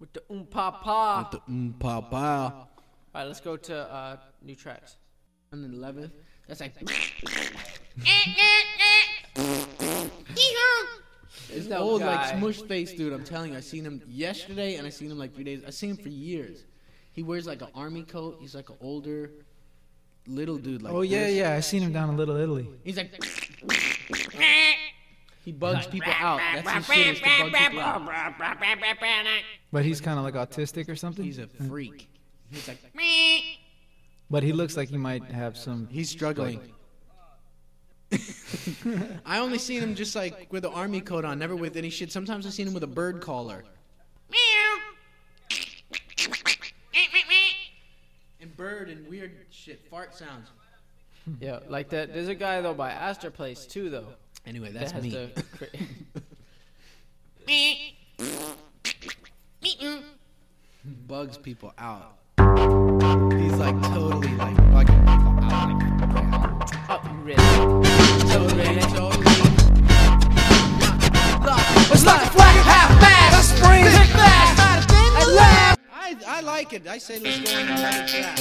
With the um pa pa. With the mm pa pa. All right, let's go to uh, new tracks. And then 11th. That's like. It's that old, like smush face dude. I'm telling you, I seen him yesterday and I seen him like three days. I seen him for years. He wears like an army coat. He's like an older, little dude. Like oh yeah, this. yeah. I seen him down in Little Italy. He's like. he bugs people out. That's his shit is to bug people out. But he's kind of like autistic or something. He's a freak. He's like me. But he looks like he might have some. he's struggling. I only seen him just like with the army coat on, never with any shit. Sometimes I've seen him with a bird collar. And bird and weird shit, fart sounds. Yeah, like that. There's a guy though by Astor Place too though. Anyway, that's has me. the cra- Bugs people out. He's like totally like bugging people out. Like, oh, really? totally, totally. It's like a flag half mast. Spring fast. At last. I, I like it. I say let's go on another track.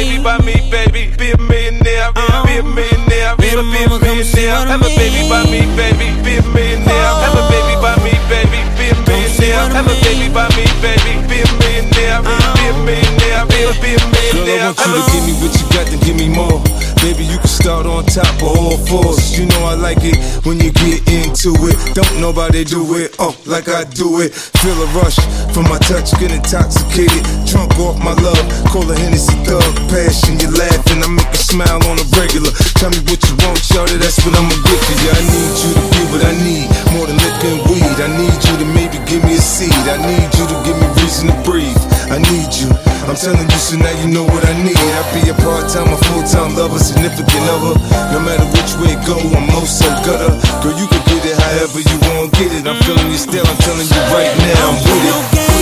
Baby by me, baby, be a millionaire. Be a oh. millionaire, be a be a millionaire. Have a baby by me, baby, be a millionaire. Have a baby by me, baby, be a millionaire. Have a baby by me, baby, be a millionaire. Be a oh. millionaire, be a be a millionaire. Girl, I want you to give me what you Start on top of all fours. You know I like it when you get into it. Don't nobody do it, oh, like I do it. Feel a rush from my touch, get intoxicated. Drunk off my love, call a Hennessy thug. Passion, you laughing, I make you smile on a regular. Tell me what you want, shorty, that's what I'ma get for you. I need you to be what I need, more than liquor and weed. I need you to maybe give me a seed. I need you to give me reason to breathe. I need you. I'm telling you, so now you know what I need. I be a part-time a full-time lover, significant other. No matter which way it go, I'm most so gutter. Girl, you can get it however you want, get it. I'm feeling you still. I'm telling you right now, I'm with it.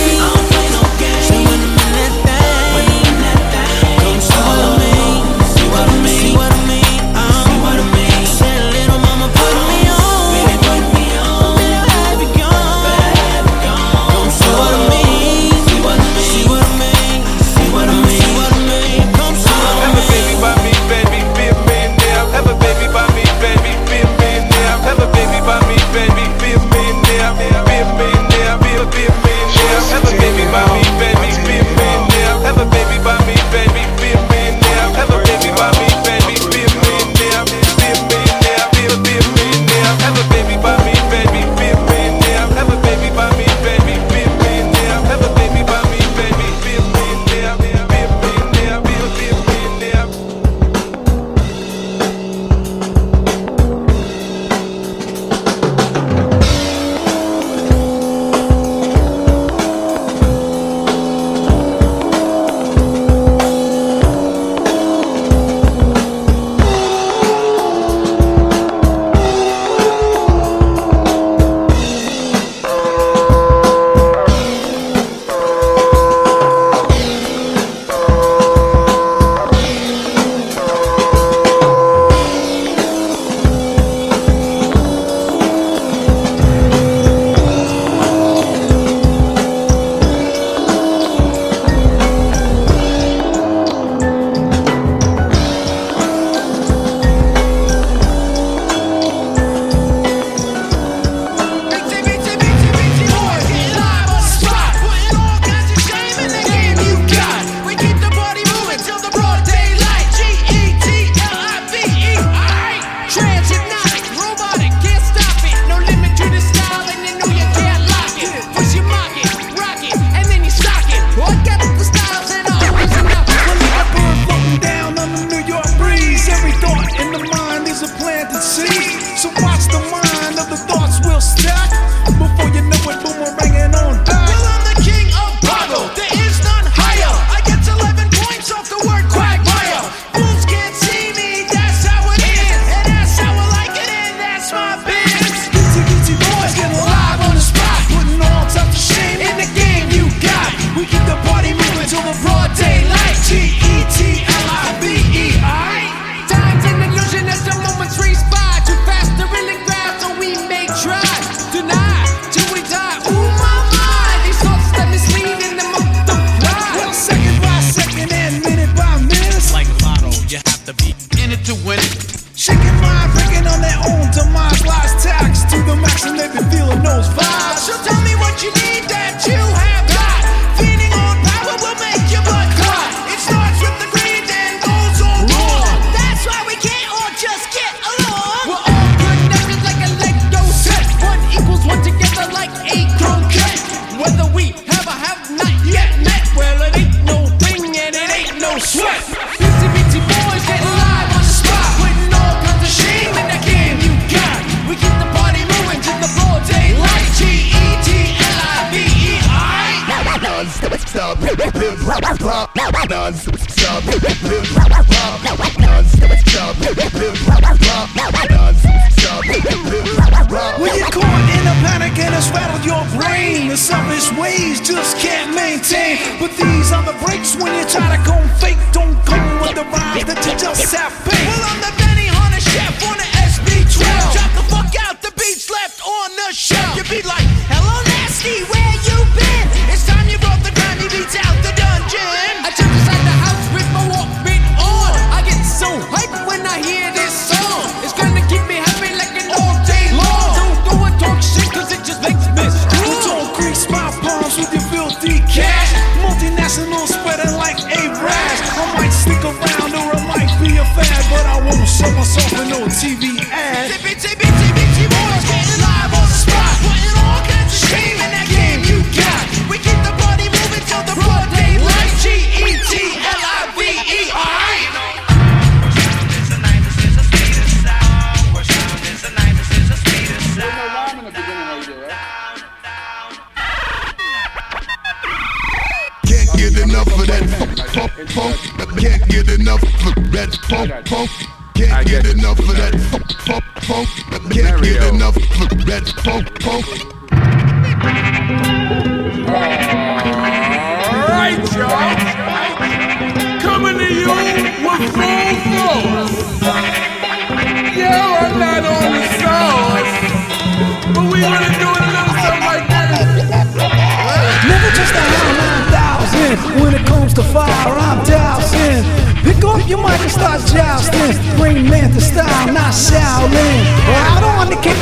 TV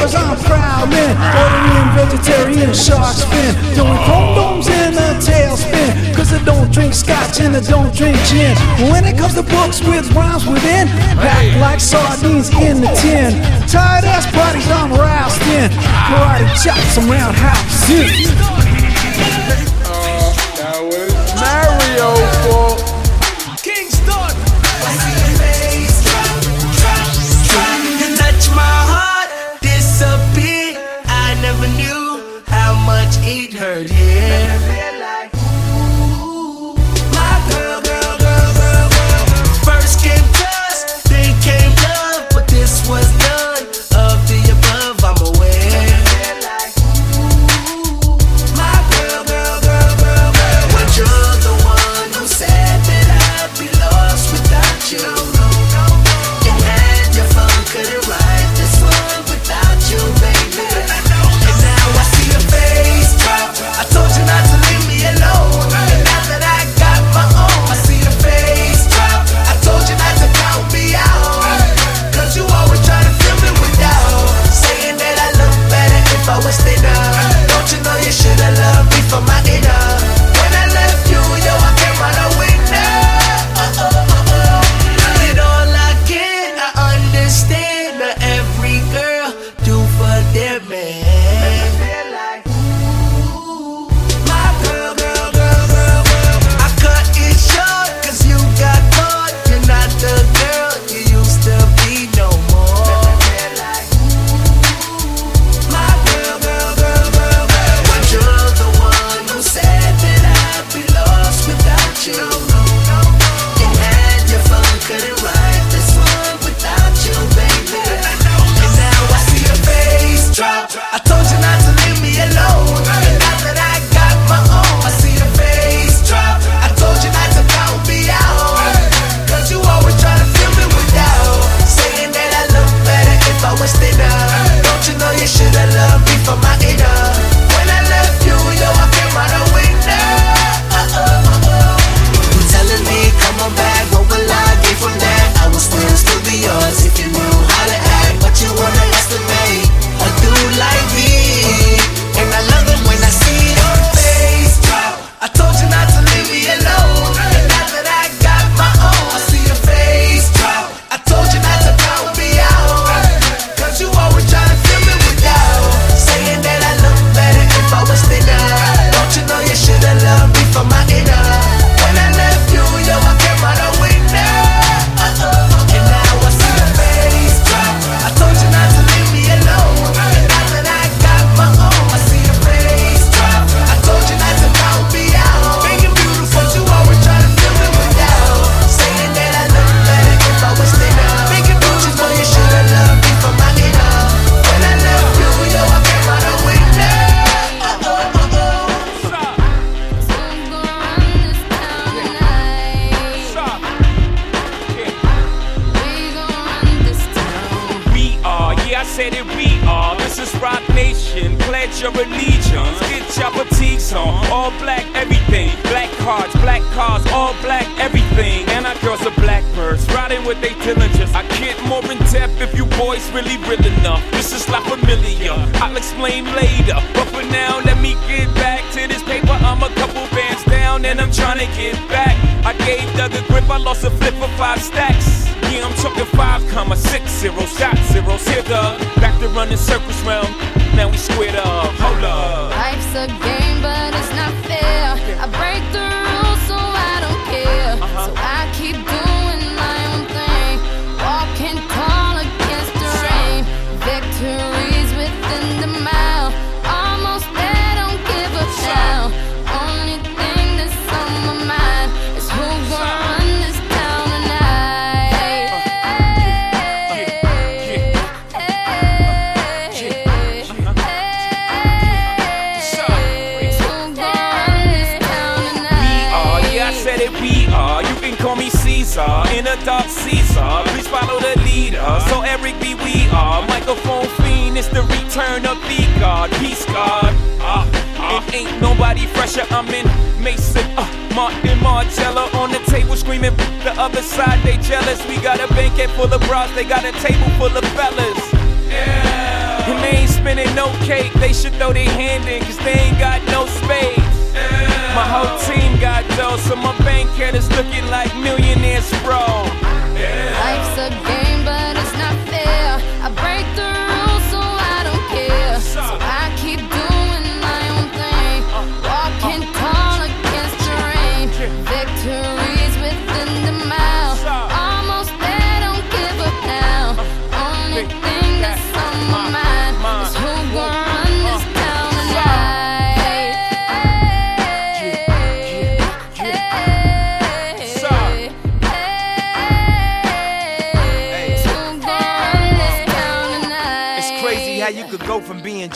cause I'm proud man. Veteran vegetarian shark fin. Doing condoms in a tailspin. Cause I don't drink scotch and I don't drink gin. When it comes to books with rhymes within, back like sardines in the tin. Tired ass bodies I'm roused in. Karate chops around house. Yeah. Uh, that was Mario. We are. This is Roc Nation. Pledge your allegiance. Get your fatigues on. All black, everything. Black cards, black cars, all black, everything. And our girls are blackbirds, riding with they Dillingers. I get more in depth if you boys really real enough. This is La Familia. I'll explain later. But for now, let me get back to this paper. I'm a couple bands down and I'm trying to get back. I gave Doug a grip, I lost a flip for five stacks. Yeah, I'm talking five comma six zero shot zeros. Doug. Back to running circles round. Now we squared up. Hold up. Life's a game, but it's not fair. I break the leader. So Eric B, we are. Microphone fiend, it's the return of the God. Peace God. Ah, ah. It ain't nobody fresher. I'm in Maison, uh, Martin Margiela on the table screaming. The other side, they jealous. We got a banquet full of bras, they got a table full of fellas. Yeah. And they ain't spinning no cake, they should throw their hand in, cause they ain't got no space. My whole team got dough, so my bank account is looking like millionaires, bro. Life's a game, but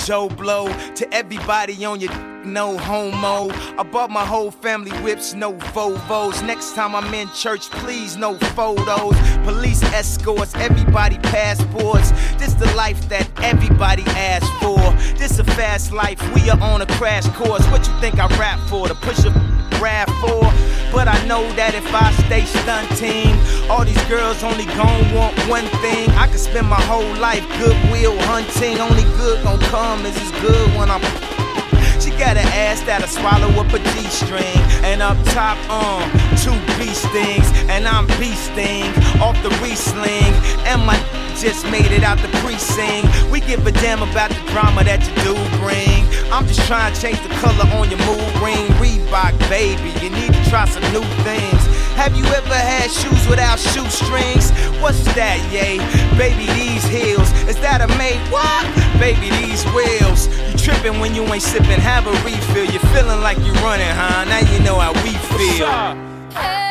Joe Blow to everybody on your no homo. I bought my whole family whips, no Volvos. Next time I'm in church, please no photos. Police escorts, everybody passports. This the life that everybody asks for. This a fast life, we are on a crash course. What you think I rap for? To push a rap for? But I know that if I stay stunting, all these girls only gon' want one thing. I could spend my whole life goodwill hunting. Only good gon' come is as good when I'm. Got an ass that'll swallow up a G-string. And up top, um, two bee stings. And I'm bee sting off the re-sling. And my just made it out the precinct. We give a damn about the drama that you do bring. I'm just trying to change the color on your mood ring. Reebok, baby, you need try some new things. Have you ever had shoes without shoestrings? What's that, yay? Baby, these heels. Is that a made what? Baby, these wheels. You tripping when you ain't sipping, have a refill. You're feeling like you're running, huh? Now you know how we feel. What's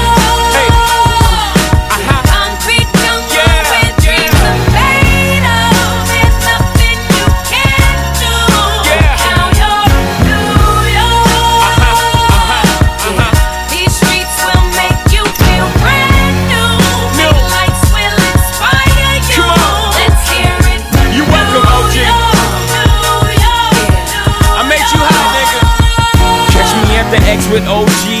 With OG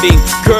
girls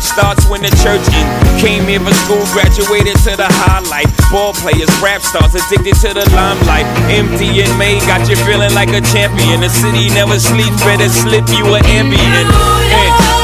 life starts when the church in. Came here for school, graduated to the highlight. Ball players, rap stars, addicted to the limelight. MDMA got you feeling like a champion. The city never sleeps, better slip you an Ambien.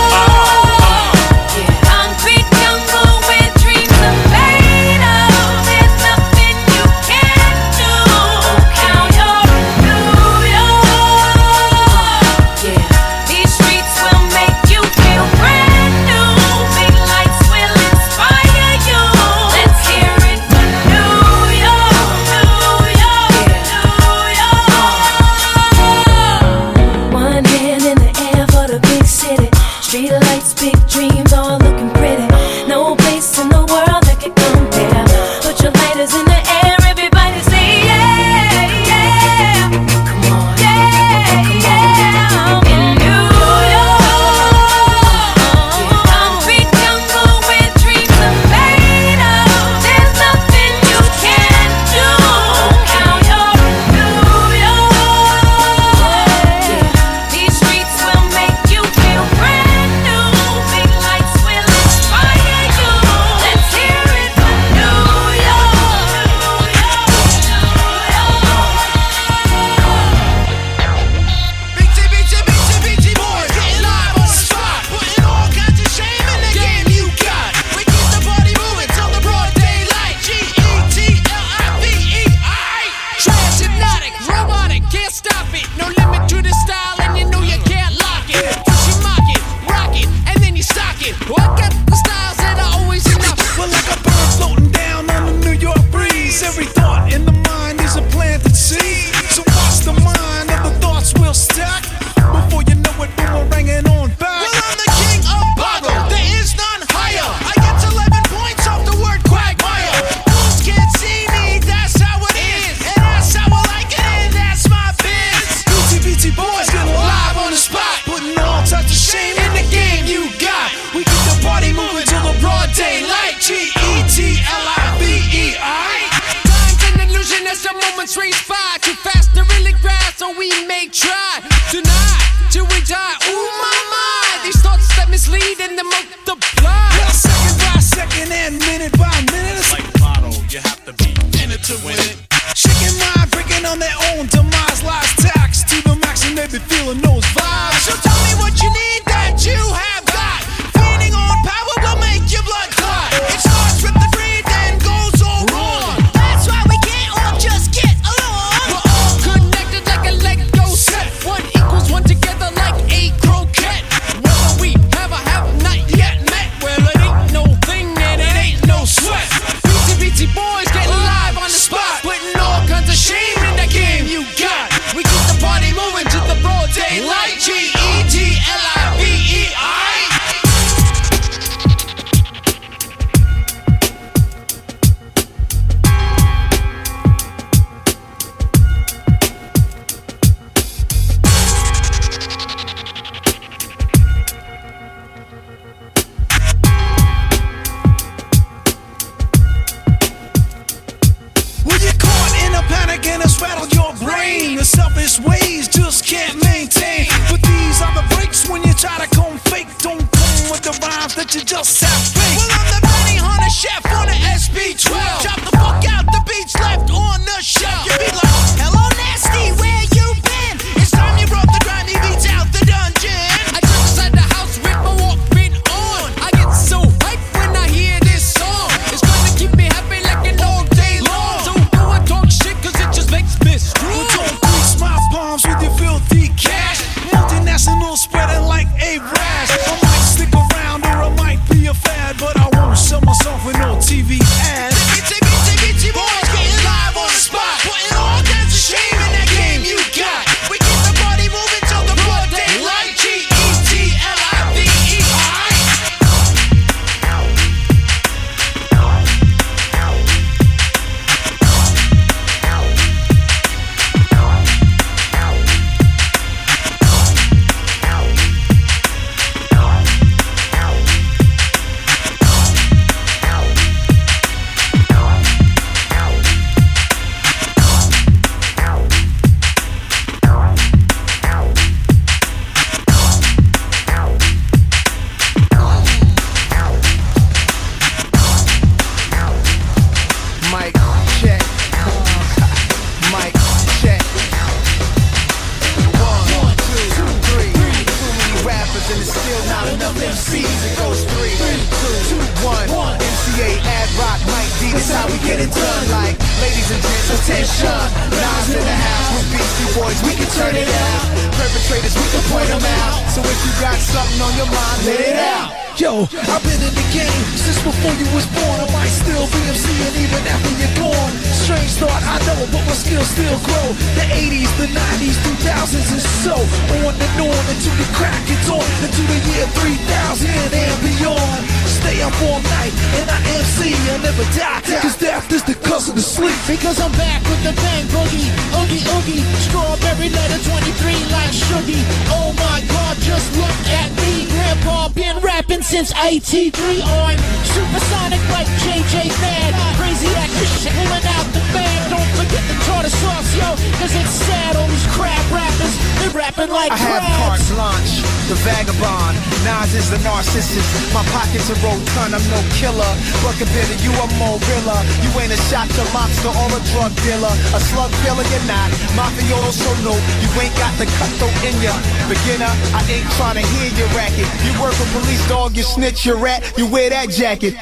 you're at, you wear that jacket.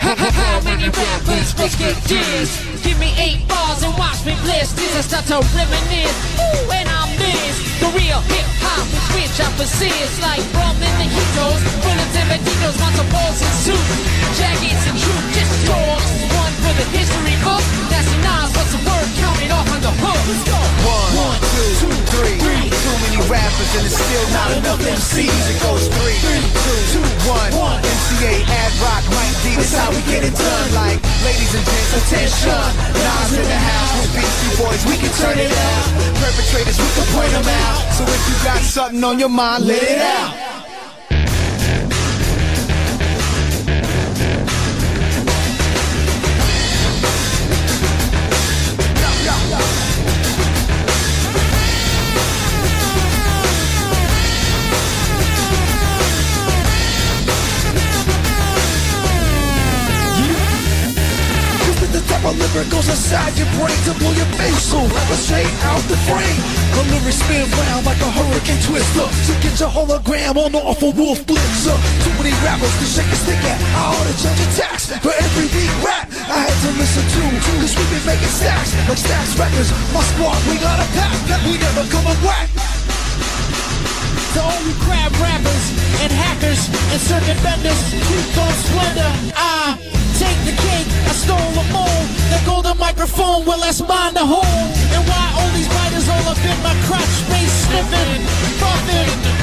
To all you crab rappers and hackers and circuit benders, truth on splendor. I take the cake, I stole the mold. The golden microphone, well, that's mine to hold. And why all these writers all up in my crotch space, sniffing, buffing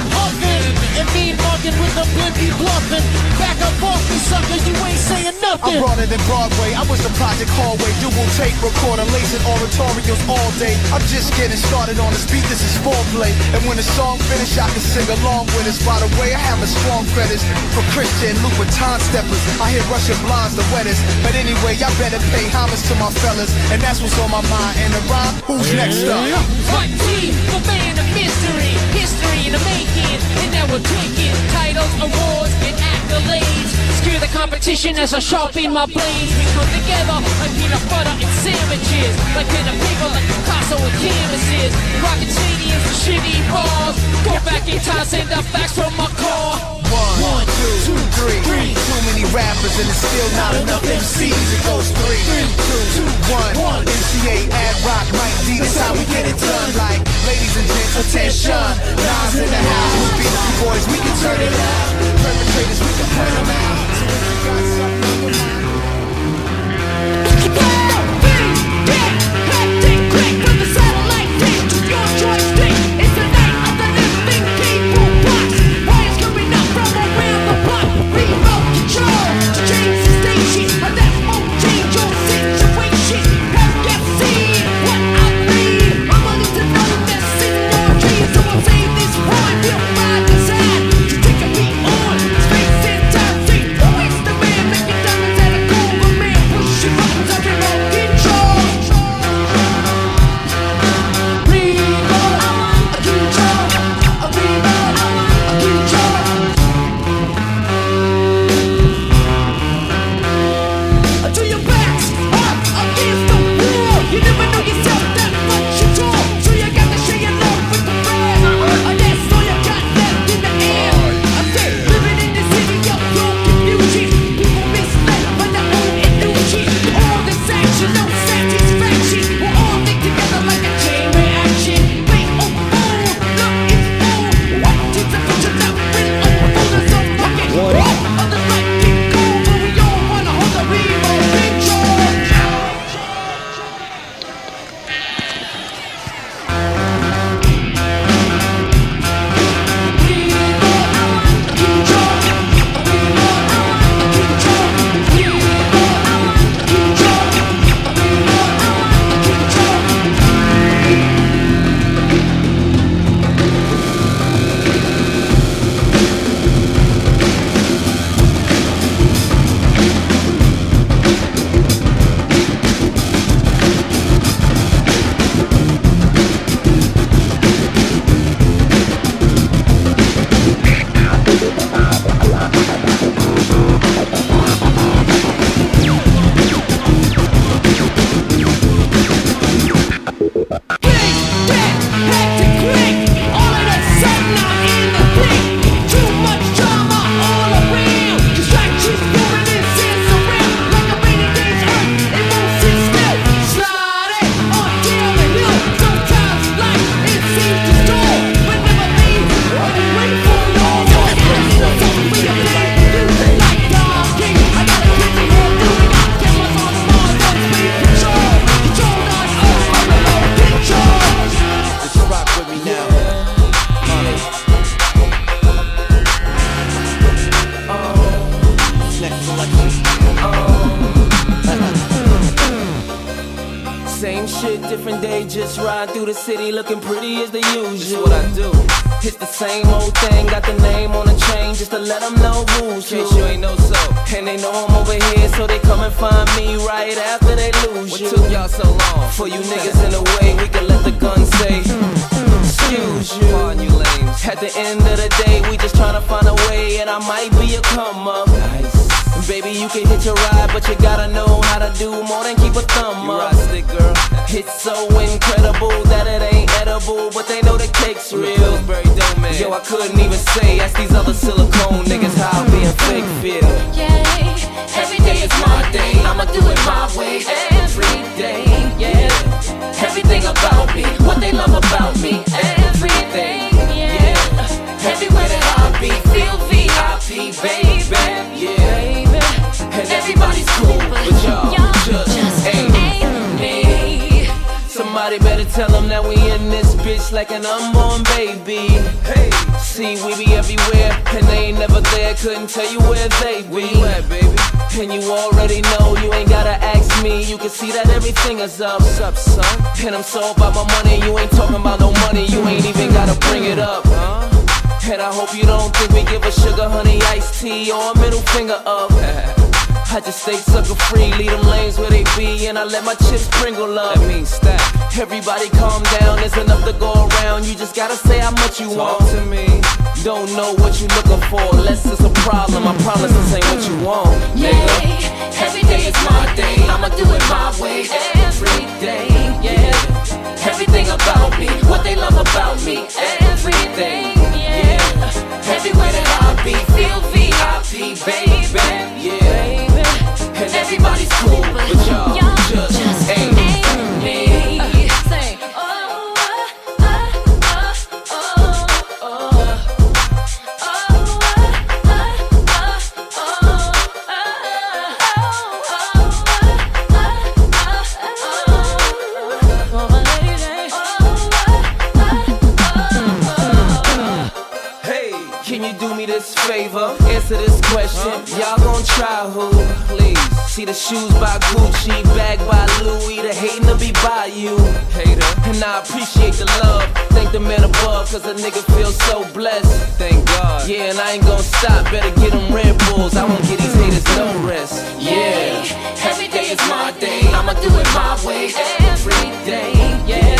and mean mugging with a blimpy bluffing. Back up off me, sucker, you ain't saying I'm nothing. broader than Broadway. I was the project hallway, dual tape recorder, lacing oratorios all day. I'm just getting started on this beat. This is foreplay, and when the song finish, I can sing along with us. By the way, I have a strong fetish for Christian Louboutin steppers. I hear Russian blondes the wettest, but anyway, y'all better pay homage to my fellas, and that's what's on my mind. And the rhyme, who's next up? One team, the man of mystery, history in the making, and now we're taking titles, awards, and accolades. Screw the competition as I sharpen my blades. We come together like peanut butter and sandwiches, like pen and paper, like Picasso and canvases. Rocking stadiums and shitty bars. Go back in time, send the facts from my car. One, two, three. Too many rappers and it's still not enough MCs. It goes three, two, one. MCA, Ad Rock, Mike D. That's how we get it done. Like, ladies and gents, attention. Nas in the house. Beastie Boys, we can turn it out. Perpetrators, we can point them out. Do like an unborn baby. Hey, see, we be everywhere, and they ain't never there. Couldn't tell you where they be. Where you at, baby? And you already know, you ain't gotta ask me. You can see that everything is up. What's up, son? And I'm so about my money, you ain't talking about no money. You ain't even gotta bring it up. Huh? And I hope you don't think we give a sugar honey iced tea or a middle finger up. I just stay sucker free, leave them lanes where they be, and I let my chips sprinkle up. That means stack. Everybody calm down, there's enough to go around. You just gotta say how much you want to me. Don't know what you looking for, unless it's a problem. I promise this ain't what you want. Nigga. Every day is my day, I'ma do it my way every day, yeah. Everything about me, what they love about me, everything, yeah. Everywhere that I be, feel VIP, baby, try who? Please. See the shoes by Gucci, bag by Louis, the hating to be by you. Hater. And I appreciate the love. Thank the man above, cause a nigga feels so blessed. Thank God. Yeah, and I ain't gon' stop. Better get them Red Bulls. I won't give these haters no rest. Yeah. Every day is my day, I'ma do it my way every day, yeah.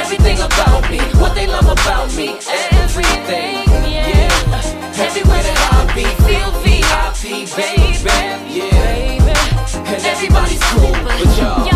Everything about me, what they love about me, everything, yeah. Everywhere that I be, feel VIP, baby, yeah. And everybody's cool, but y'all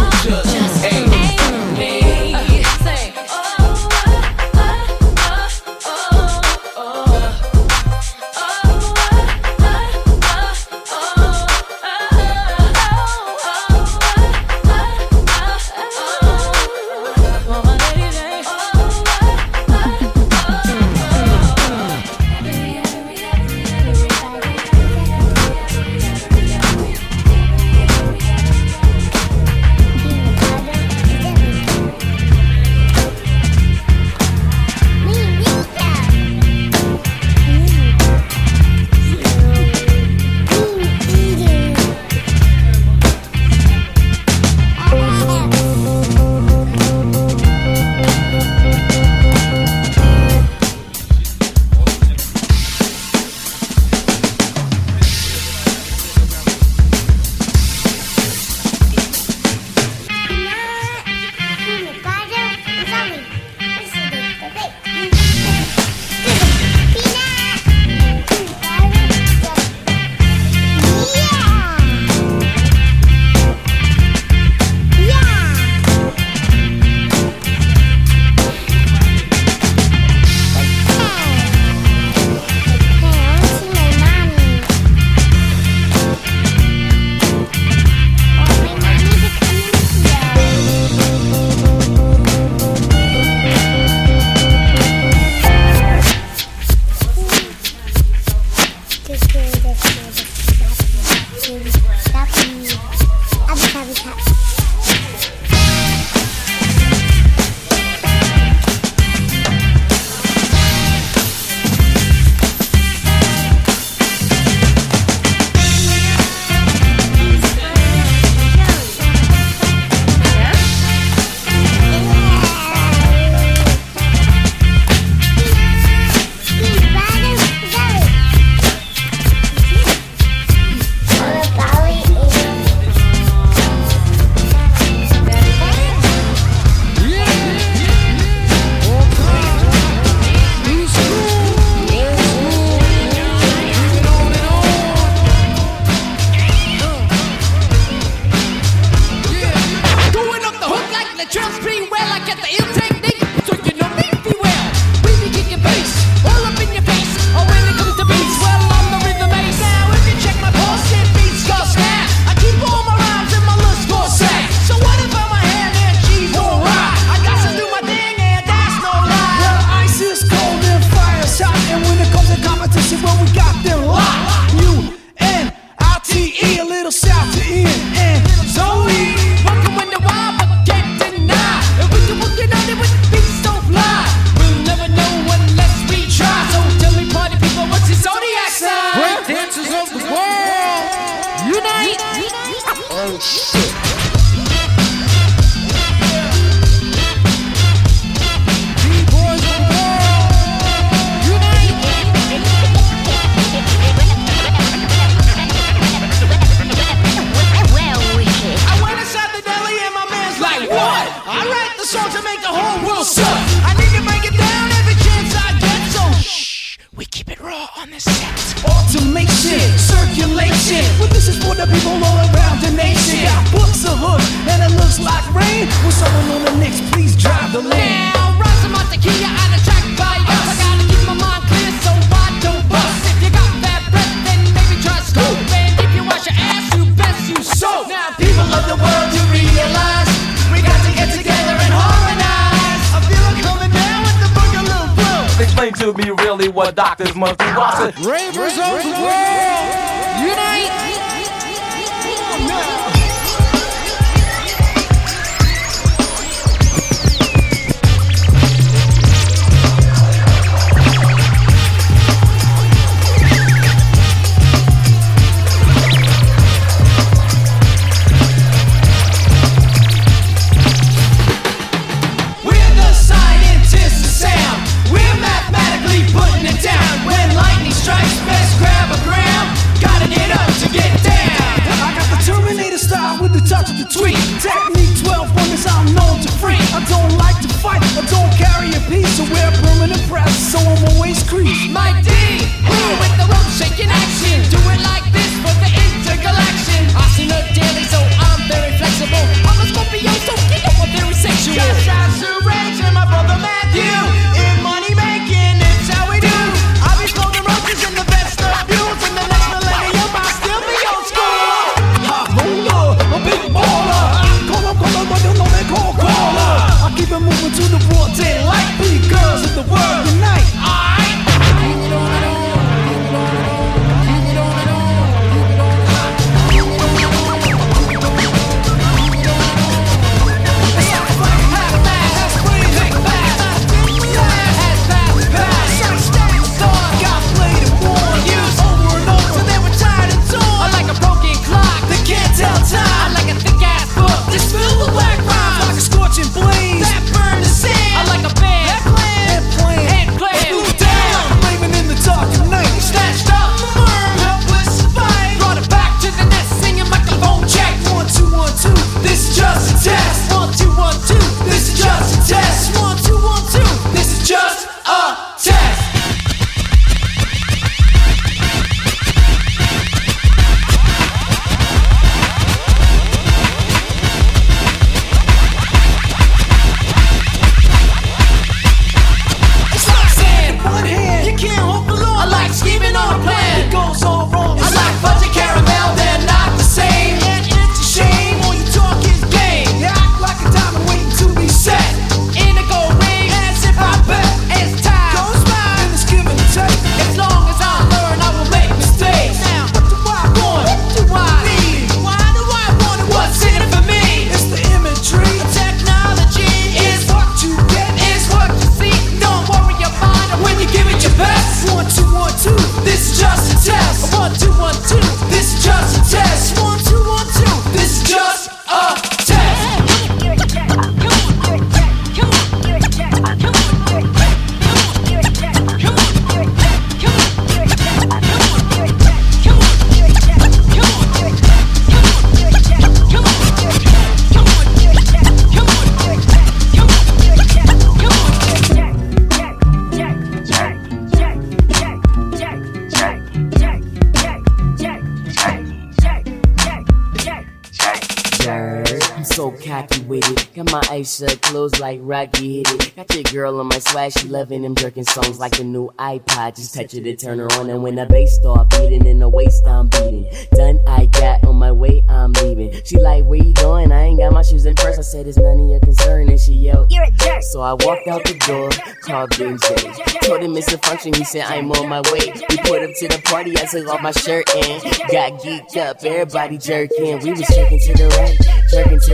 I'm so cocky with it. Got my eyes shut closed like Rocky hit it. Got your girl on my swag, she loving them jerking songs like the new iPod. Just touch it and turn her on, and when the bass start beating in the waist, I'm beating. Done, I got on my way, I'm leaving. She like, where you going? I ain't got my shoes in purse. I said it's none of your concern, and she yelled, you're a jerk. So I walked out the door, called DJ. Told him it's a function, he said I'm on my way. We put him to the party, I took off my shirt and got geeked up. Everybody jerking, we was jerking to the right, jerking to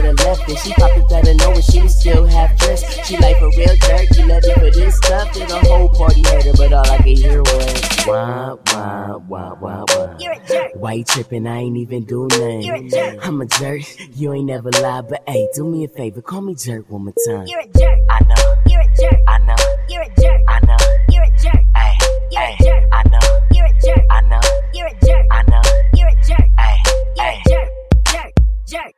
still half dressed. She like a real jerk. You love me for this stuff. Then the whole party hater, but all I could hear was wah wah wah wah wah. You're a jerk. Why you tripping? I ain't even do nothing. You're a jerk. I'm a jerk. You ain't never lie, but hey, do me a favor, call me jerk one more time. You're a jerk. I know. You're a jerk. I know. You're a jerk. I know. You're a jerk. Hey, You're hey, a jerk. I know. You're a jerk. I know. You're a jerk. I know. You're a jerk. Hey, You're hey, a. Jerk. jerk, Jerk.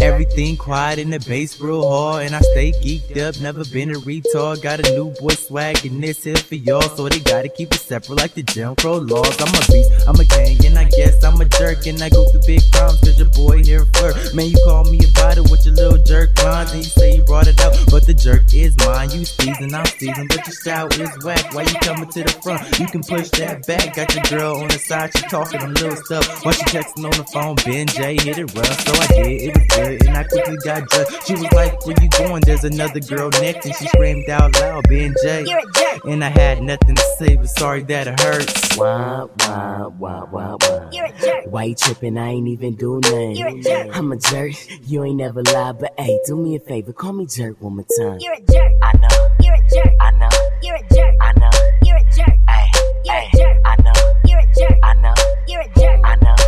Everything quiet in the bass real hard, and I stay geeked up. Never been a retard. Got a new boy swag, and this here for y'all, so they gotta keep it separate like the Jim Crow laws. I'm a beast, I'm a king, and I guess I'm a jerk, and I go through big crimes cause your boy here flirt. Man, you call me about it with your little jerk lines, and you say you brought it out, but the jerk is mine. You season, I'm season, but your style is whack. Why you coming to the front? You can push that back. Got your girl on the side, she talking them little stuff. Once she texting on the phone, Ben J hit it rough, so I did. It was good, and I quickly got dressed. She was like, "Where you going?" There's another girl next, and she screamed out loud, "Ben J." You're a jerk. And I had nothing to say, but sorry that it hurts. Wah wah. You're a jerk. Why you tripping? I ain't even do nothing. You're a jerk. I'm a jerk. You ain't never lie, but hey, do me a favor, call me jerk one more time. You're a jerk. I know. You're a jerk. I know. You're a jerk. I know. You're a jerk. Hey, You're hey, a jerk. I know. You're a jerk. I know. You're a jerk. I know.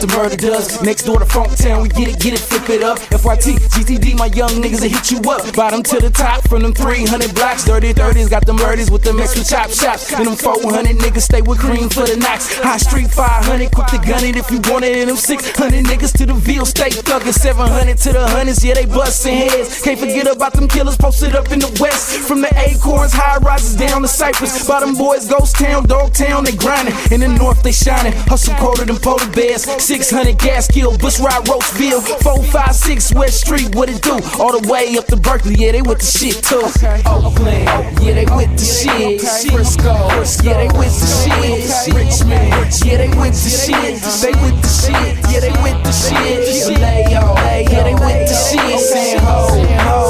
Represent the murder does. Next door to Funk Town, we get it, get it, flip it up. FYT, GTD, my young niggas that hit you up. Bottom to the top from them 300 blocks. Dirty 30s got the murders with them extra chop shops. And them 400 niggas stay with cream for the knocks. High Street 500, quick to gun it if you want it. And them 600 niggas to the Ville stay thuggin'. 700 to the hundreds, yeah, they bustin' heads. Can't forget about them killers posted up in the west. From the acorns, high rises down to Cypress. Bottom boys, Ghost Town, Dog Town, they grindin'. In the north, they shining. Hustle colder than polar bears. 600 gas kill, Bush Ride, Roseville. 456 West Street, what it do? All the way up to Berkeley, yeah, they with the shit too. Oakland, yeah, they with the shit. Frisco, yeah, they with the shit. Richmond, yeah, they with the shit. They with the shit, yeah, they with the shit. Vallejo, yeah, they with the shit. San Ho,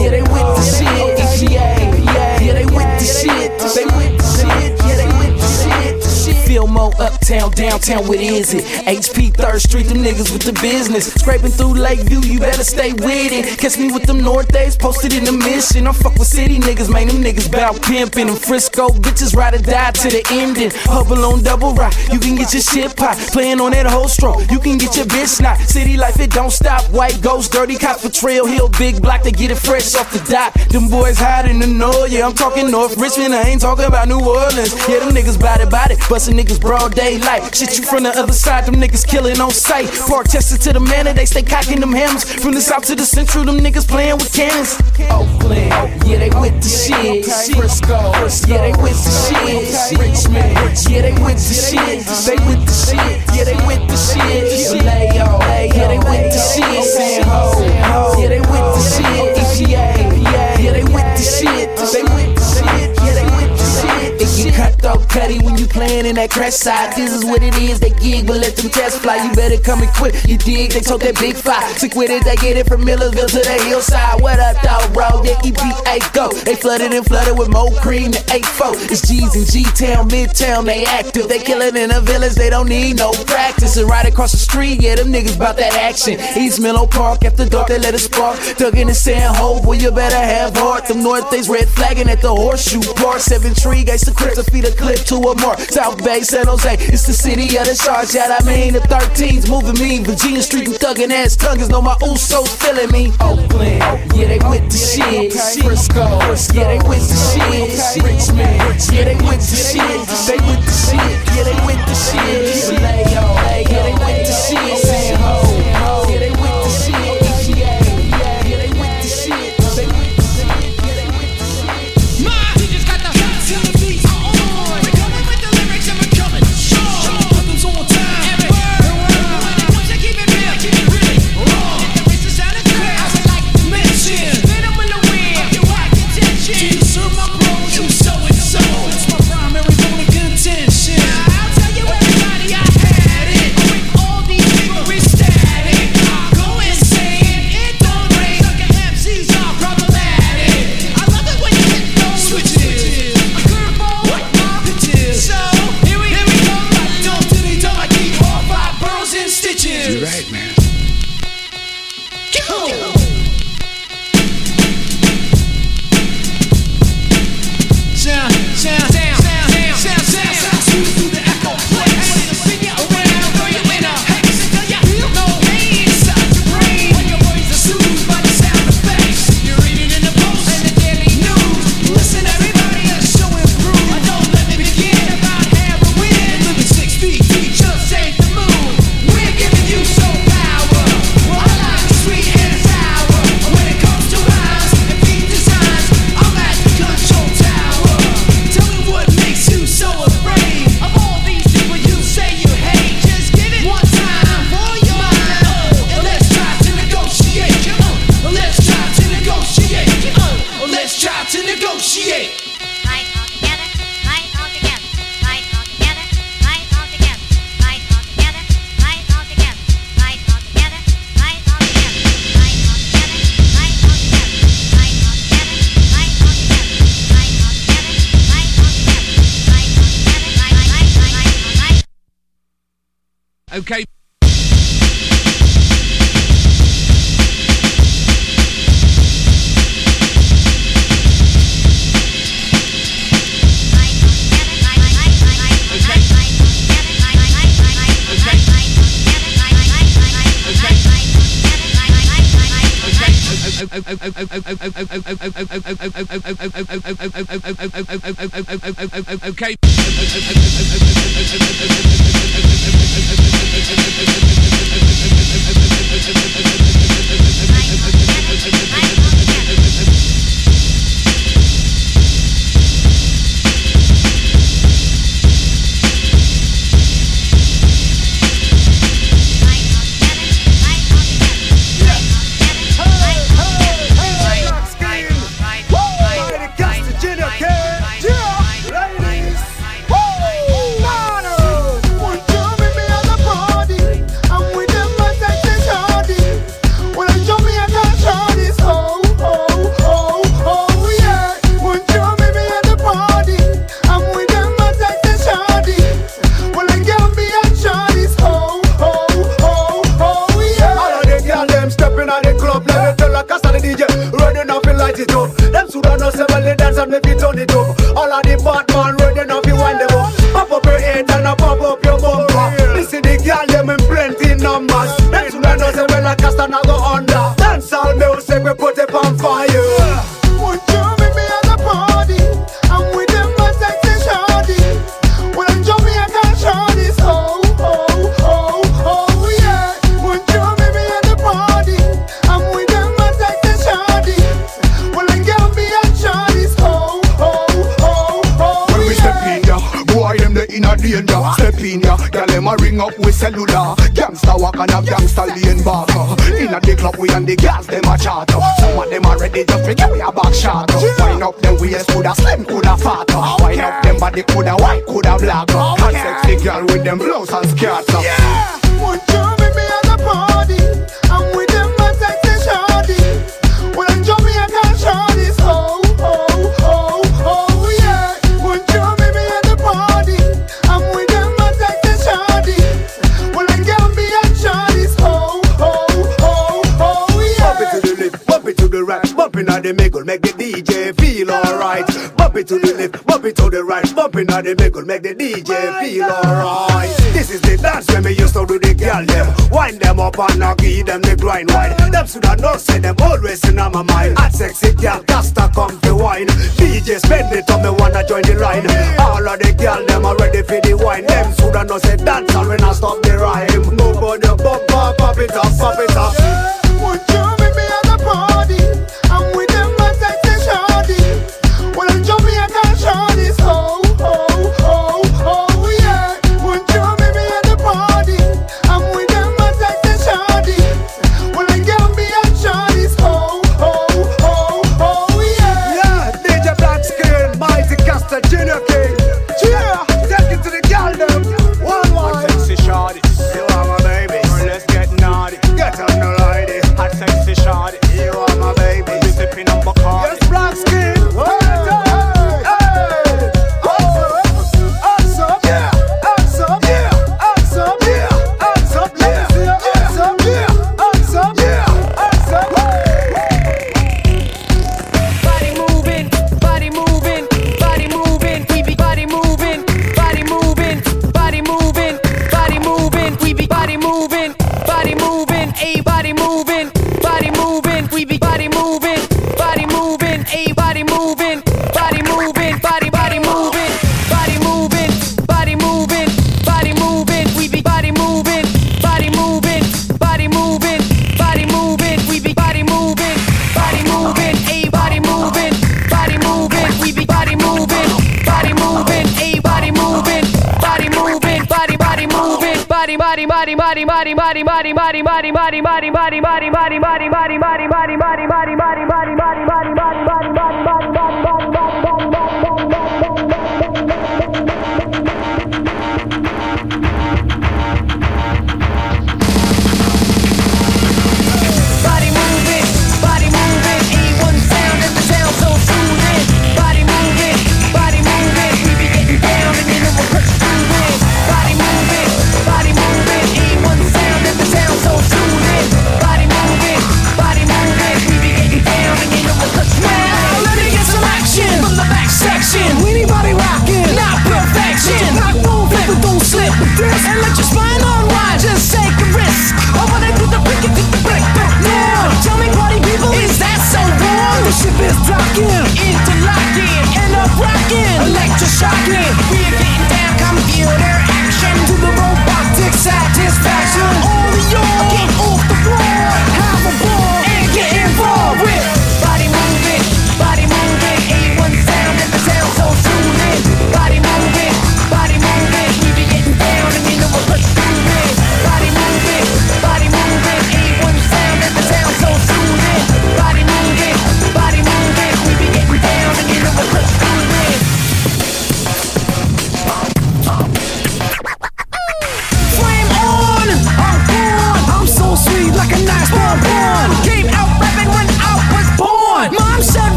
yeah, they with the shit. Yeah, they with the shit. They with the shit, yeah, they with the shit. Fillmore, uptown, downtown, what is it? HP 3rd Street, them niggas with the business. Scraping through Lakeview, you better stay with it. Catch me with them North Days posted in the mission. I fuck with city niggas, man, them niggas bout pimping. Them Frisco bitches ride or die to the ending. Hubble on double rock, you can get your shit pop. Playing on that whole stroke, you can get your bitch knocked. City life, it don't stop. White ghost, dirty cop for Trail Hill, big block, they get it fresh off the dock. Them boys hide in the north, yeah, I'm talking North Richmond, I ain't talking about New Orleans. Yeah, them niggas body body, bustin' niggas broad daylight. Shit, you from the other side, them niggas killing on sight. Park tested to the manor, they stay cocking them hammers. From the south to the central, them niggas playing with cannons. Oakland, yeah, they with the shit. Frisco, yeah, they with the shit. Richmond, yeah, they with the shit. They with the shit, yeah, they with the shit. Yeah, they with the shit. San Ho, yeah, they with the shit. Cutty when you playin' in that crash side. This is what it is, they gig, but let them test fly. You better come equipped, you dig, they told that big five. Sick with it, they get it from Millersville to the hillside. What up, dog, bro? Yeah, EPA go. They flooded and flooded with more cream than 8-4. It's G's and G-Town, Midtown, they active. They killin' in the village, they don't need no practice. And right across the street, yeah, them niggas bout that action. East Menlo Park, after dark, they let it spark. Dug in the sand hole, boy, you better have heart. Them North Days red flagging at the horseshoe park. Seven tree gates crib to feed a clip to a mark. South Bay, San Jose, it's the city of the sharks. Yeah, I mean, the 13s moving me. Virginia Street, and thuggin' ass tongues. Know my Usos feeling me. Oakland, yeah, they with the shit. Frisco, yeah, they with the shit. Richmond, yeah, they with the shit. They with the shit, yeah, they with the shit. Vallejo, yeah, they with the shit.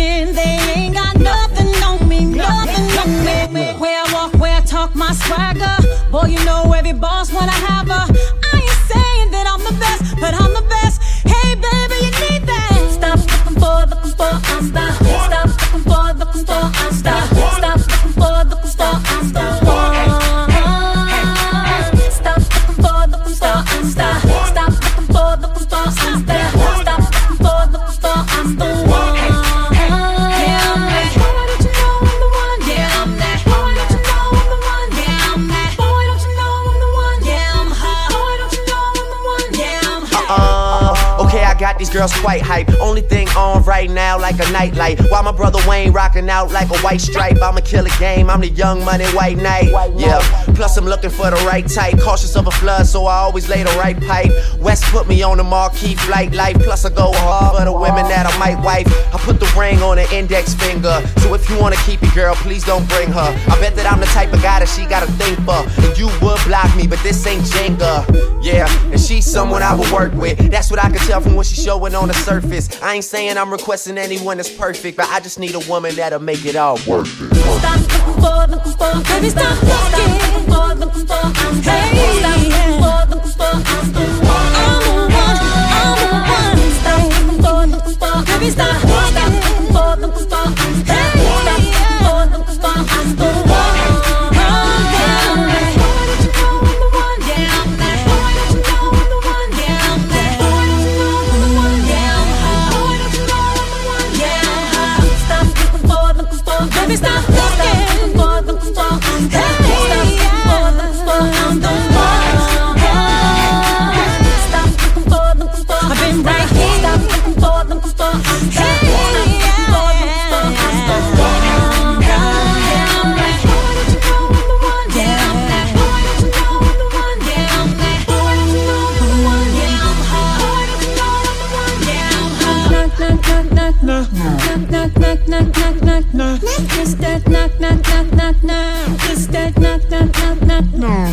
again. They ain't got nothing on me, nothing on me. Where I walk, where I talk, my swagger. Boy, you know every boss when I girl swipe hype. Only thing on right now like a nightlight. While my brother Wayne rocking out like a white stripe. I'ma kill a game, I'm the young money white knight. Yeah, plus I'm looking for the right type. Cautious of a flood, so I always lay the right pipe. West put me on the mark key flight life. Plus, I go hard for the women that I might wife. I put the ring on the index finger. So if you wanna keep it, girl, please don't bring her. I bet that I'm the type of guy that she gotta think for. And you would block me, but this ain't Jenga. Yeah, and she's someone I would work with. That's what I can tell from what she's showing on the surface. I ain't saying I'm requesting anyone that's perfect, but I just need a woman that'll make it all worth it. Stop looking for, looking for, baby, stop looking for, looking for. Hey, stop looking for, looking for. Insta Volta, volta, volta No.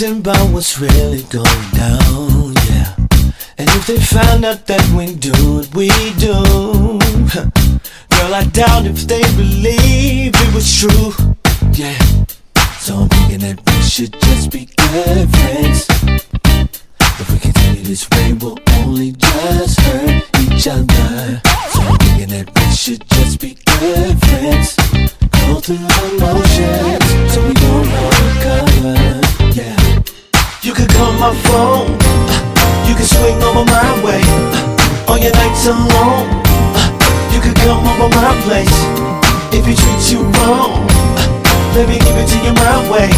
About what's really going down, yeah. And if they found out that we do what we do, girl, I doubt if they believe it was true, yeah. So I'm thinking that we should just be good friends. If we continue this way, we'll only just hurt each other. So I'm thinking that we should just be good friends. Go through the motions, Call my phone, you could swing over my way. On your nights alone, you could come over my place. If he treats you wrong, let me give it to you my way.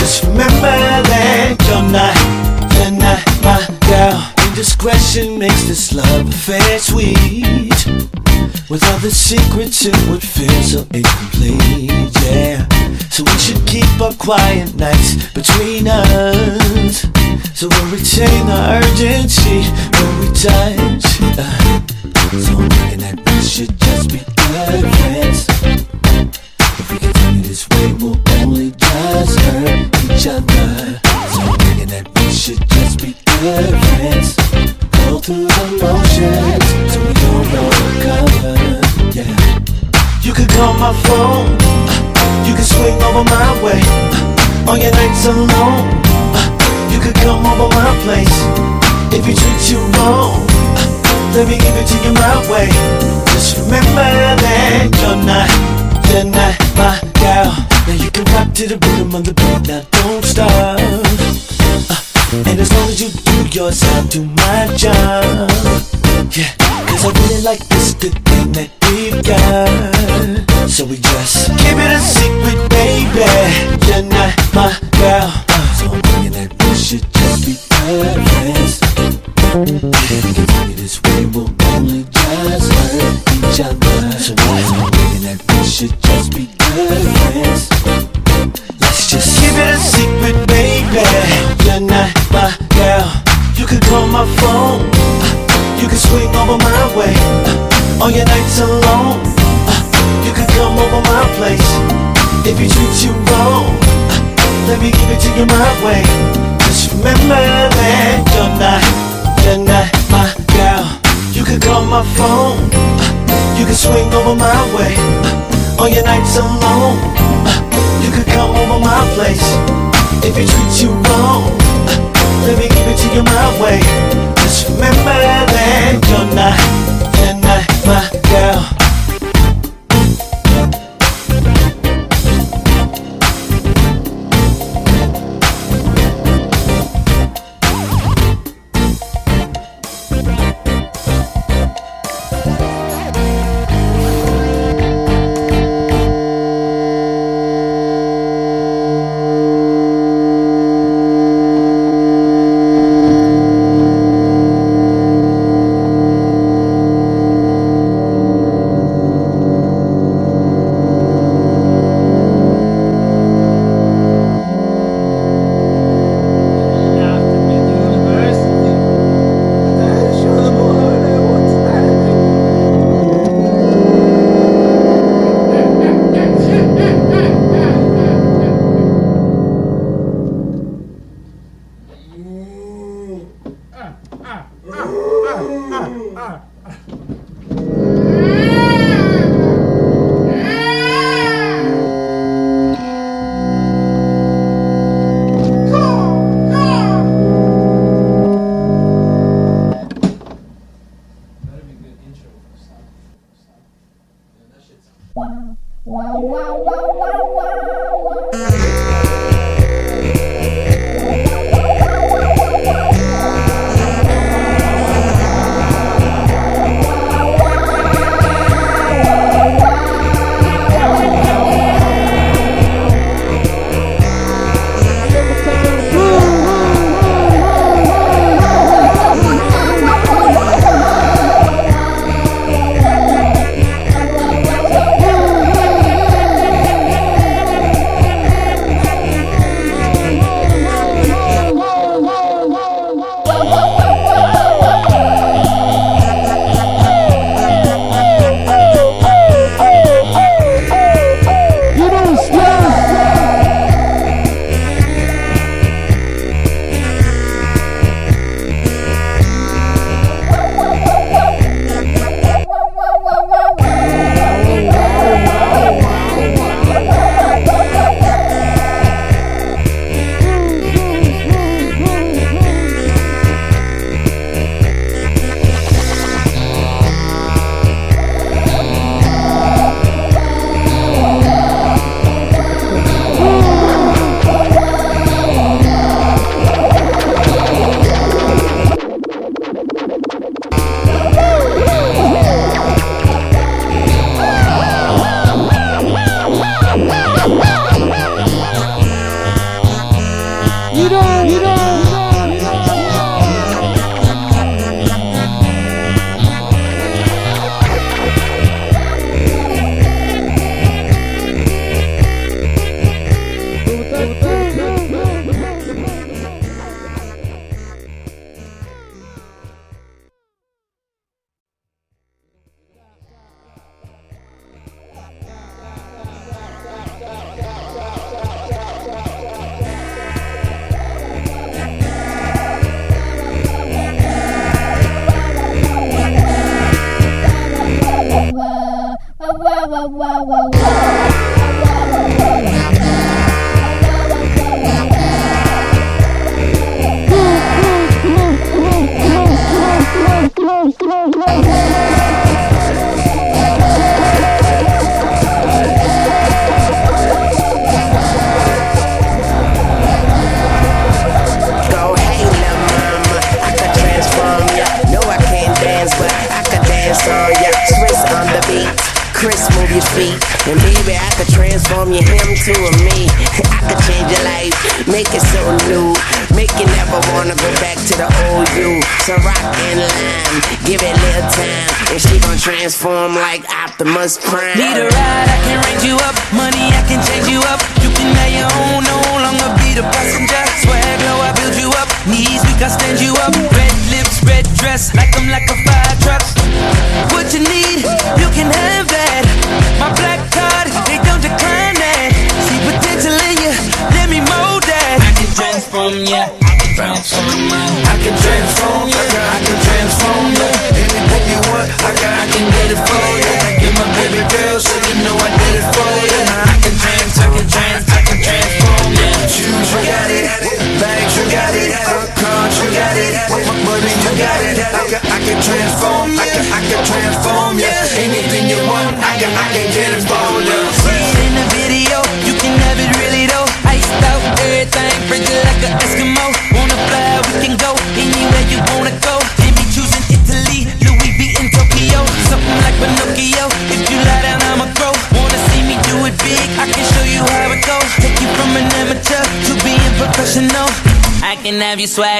Just remember that you're not, you're not my girl. Indiscretion makes this love affair sweet. Without the secrets, it would feel so incomplete. Yeah. So we should keep our quiet nights between us. So we'll retain our urgency when we touch. Uh, so I'm thinking that we should just be good friends. If we continue this way, we'll only just hurt each other. So that we should just be good friends. Go through the motions, so we don't recover. Yeah. You could call my phone, uh, you could swing over my way. Uh, on your nights alone, uh, you could come over my place. If he treats you wrong, let me give it to you my way. Just remember that you're not, you're not my girl. Now you can rock to the rhythm of the beat, now don't stop. And as long as you do yours, I'll do my job. Yeah, cause I really like this good thing that we've got. So we just keep it a secret, baby. You're not my girl. So I'm thinking that we should just be friends. If we continue this way, we'll only just hurt each other. So I'm thinking that we should just be good friends. Let's just keep it a secret, baby. You call my phone. You could swing over my way. On your nights alone. You could come over my place. If he treats you wrong, let me give it to you my way. Just remember that you're not, you're not my girl. You could call my phone. You could swing over my way. On your nights alone. You could come over my place If he treats you wrong Let me give it to you my way. Just remember that you're not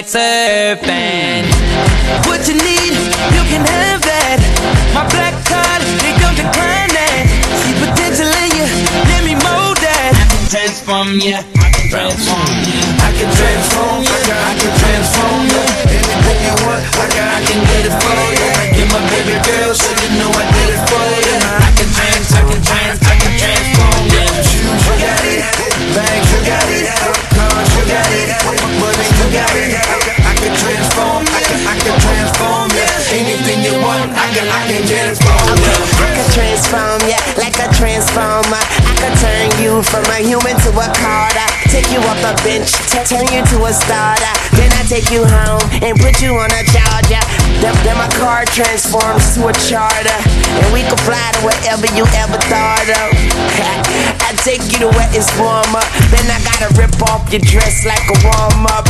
surfing. What you need, you can have that. My black card, they don't decline that. See potential in you, let me mold that. I can transform ya. I can transform ya. I can transform ya. I can transform ya. Anything you want, I can, I can get it for ya. You're my baby girl, so you know I did can, I could transform ya like a transformer. I could turn you from a human to a Carter. Take you off the bench, turn you to a starter. Then I take you home and put you on a charger. Then, then my car transforms to a charter. And we can fly to wherever you ever thought of. I take you to where it's warmer. Then I gotta rip off your dress like a warm up.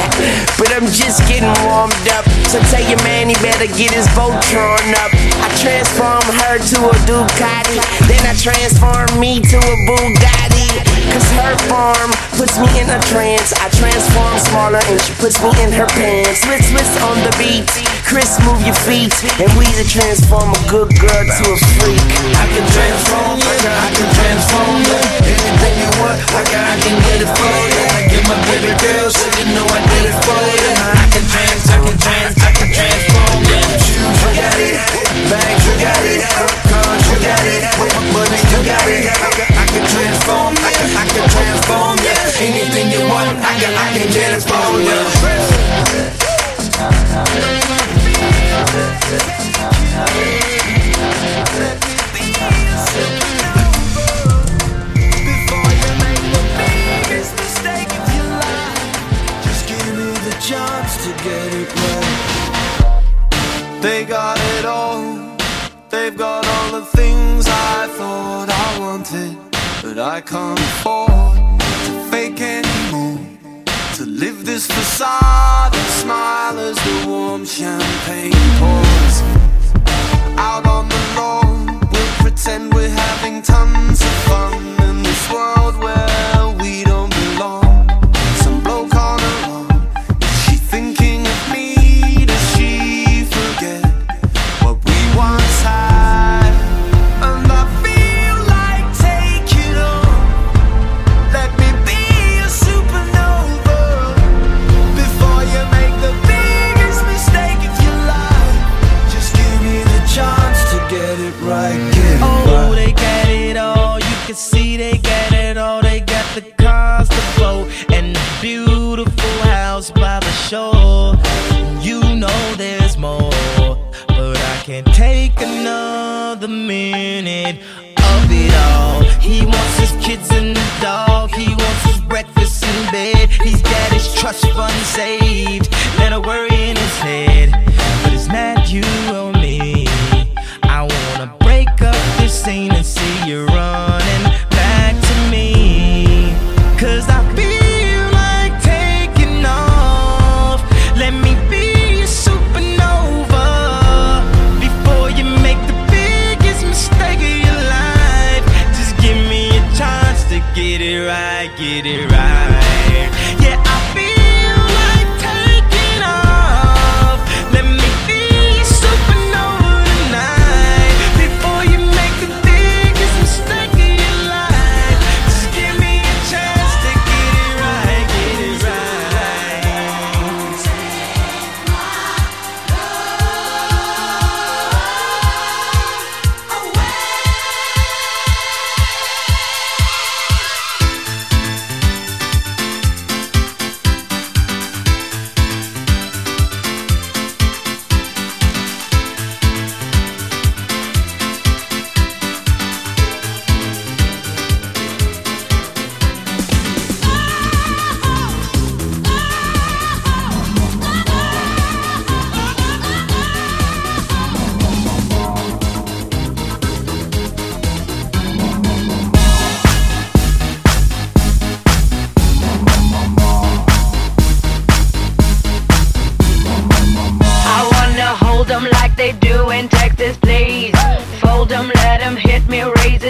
but I'm just getting warmed up. So tell your man he better get his Voltron up. I transform her to a Ducati. Then I transform me to a Bugatti. Cause her form puts me in a trance. I transform smaller and she puts me in her pants. Twist, twist on the beat. Chris, move your feet. And we to transform a good girl to a freak. I can transform ya. I can transform ya. Anything you want, I can, I can get it for ya. You're my baby girl, so you know I did it for ya. I can trans, I can trans, I can chance to get it right. They got it all. They've got all the things I thought I wanted, but I can't afford to fake anymore. To live this facade and smile as the warm champagne pours. Out on the lawn, we'll pretend we're having tons of fun in this world where He wants his kids and the dog. He wants his breakfast in bed. He's got his trust fund saved. A worry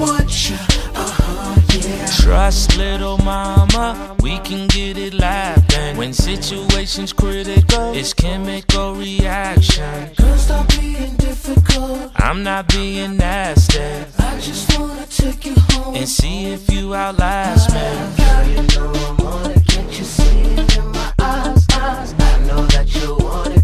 want you. Uh-huh, Trust little mama, we can get it live then. When situations critical, it's chemical reaction. Girl, stop being difficult. I'm not being nasty. I just wanna take you home and see if you outlast me. Girl, you know I wanna get you seeing in my eyes, eyes. I know that you want it.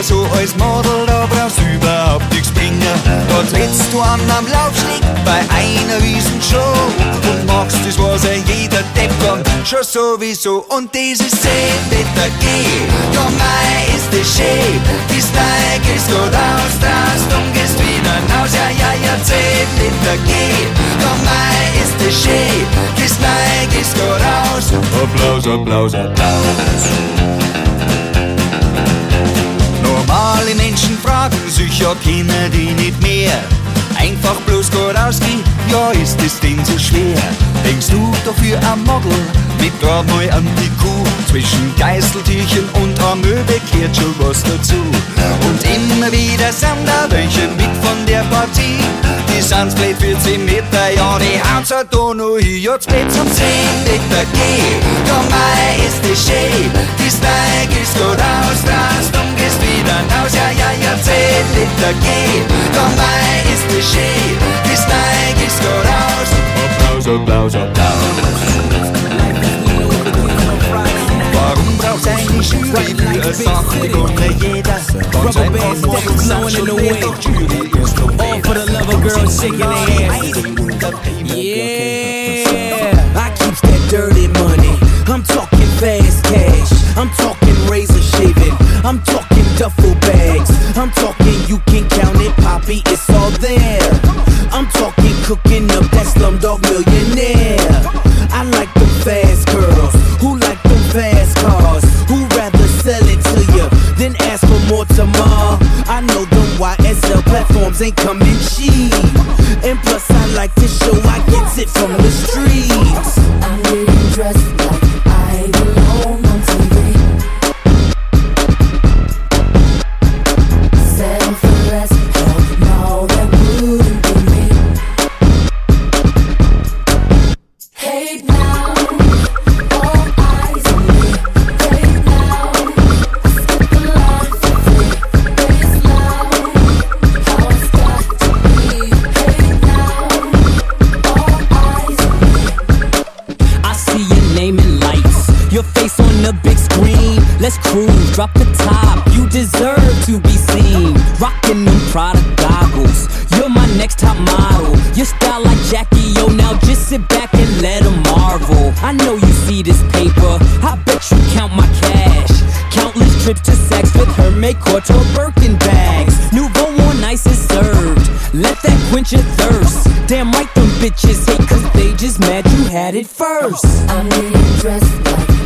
aber so als Model, da brauchst du überhaupt nichts bringen. Da trittst du an am Laufsteg bei einer Riesenshow und machst das, was ein jeder Depp kommt, schon sowieso. Und dieses Seewetter geht, ja mei, ist das schön. Die Steig ist gut aus, das dumm gehst wieder raus, ja, ja, ja, Seewetter geht, ja mei, ist das schön. Die Steig ist gut aus, Applaus, Applaus, Applaus alle Menschen fragen sich ja kennen die nicht mehr. Einfach bloß gut ausgehen, ja ist es denn so schwer? Denkst du doch für ein Model mit einmal an die Kuh? Zwischen Geißeltierchen und Amöbe kehrt schon was dazu. Und immer wieder sind da welche mit von der Partie sind's blöd für 10 Meter, ja, die haut's halt da noch hin. Ja, blöd zum 10 Meter gehen, ja, mei, ist die schön. Die Steig ist gut aus, rast und gehst wieder raus, ja, ja, ja, 10 Meter gehen, ja, mei, ist die schön. Die Steig ist gut aus, Applaus, Applaus, Applaus. Skyview Saklıgon neyeda Rubber bands stacked blowing in the wind All for the love of girls shaking their ass. Yeah. I keeps that dirty money. I'm talking fast cash. I'm talking razor shaving. I'm talking duffel bags. I'm talking you can count it Poppy it's all there. I'm talking cooking up that slumdog millionaire. I like the fast girls who like the fast cars. Who rather sell it to you than ask for more tomorrow. I know them YSL platforms ain't coming cheap. And plus, I like to show I get it from the streets. I'm getting dressed cruise, drop the top. You deserve to be seen. Rocking them Prada goggles. You're my next top model. Your style like Jackie O. Now just sit back and let 'em marvel. I know you see this paper. I bet you count my cash. Countless trips to Saks with her make or Birkin bags. Nuvo on ice is served. Let that quench your thirst. Damn right, them bitches hate cause they just mad you had it first. I'm getting dressed like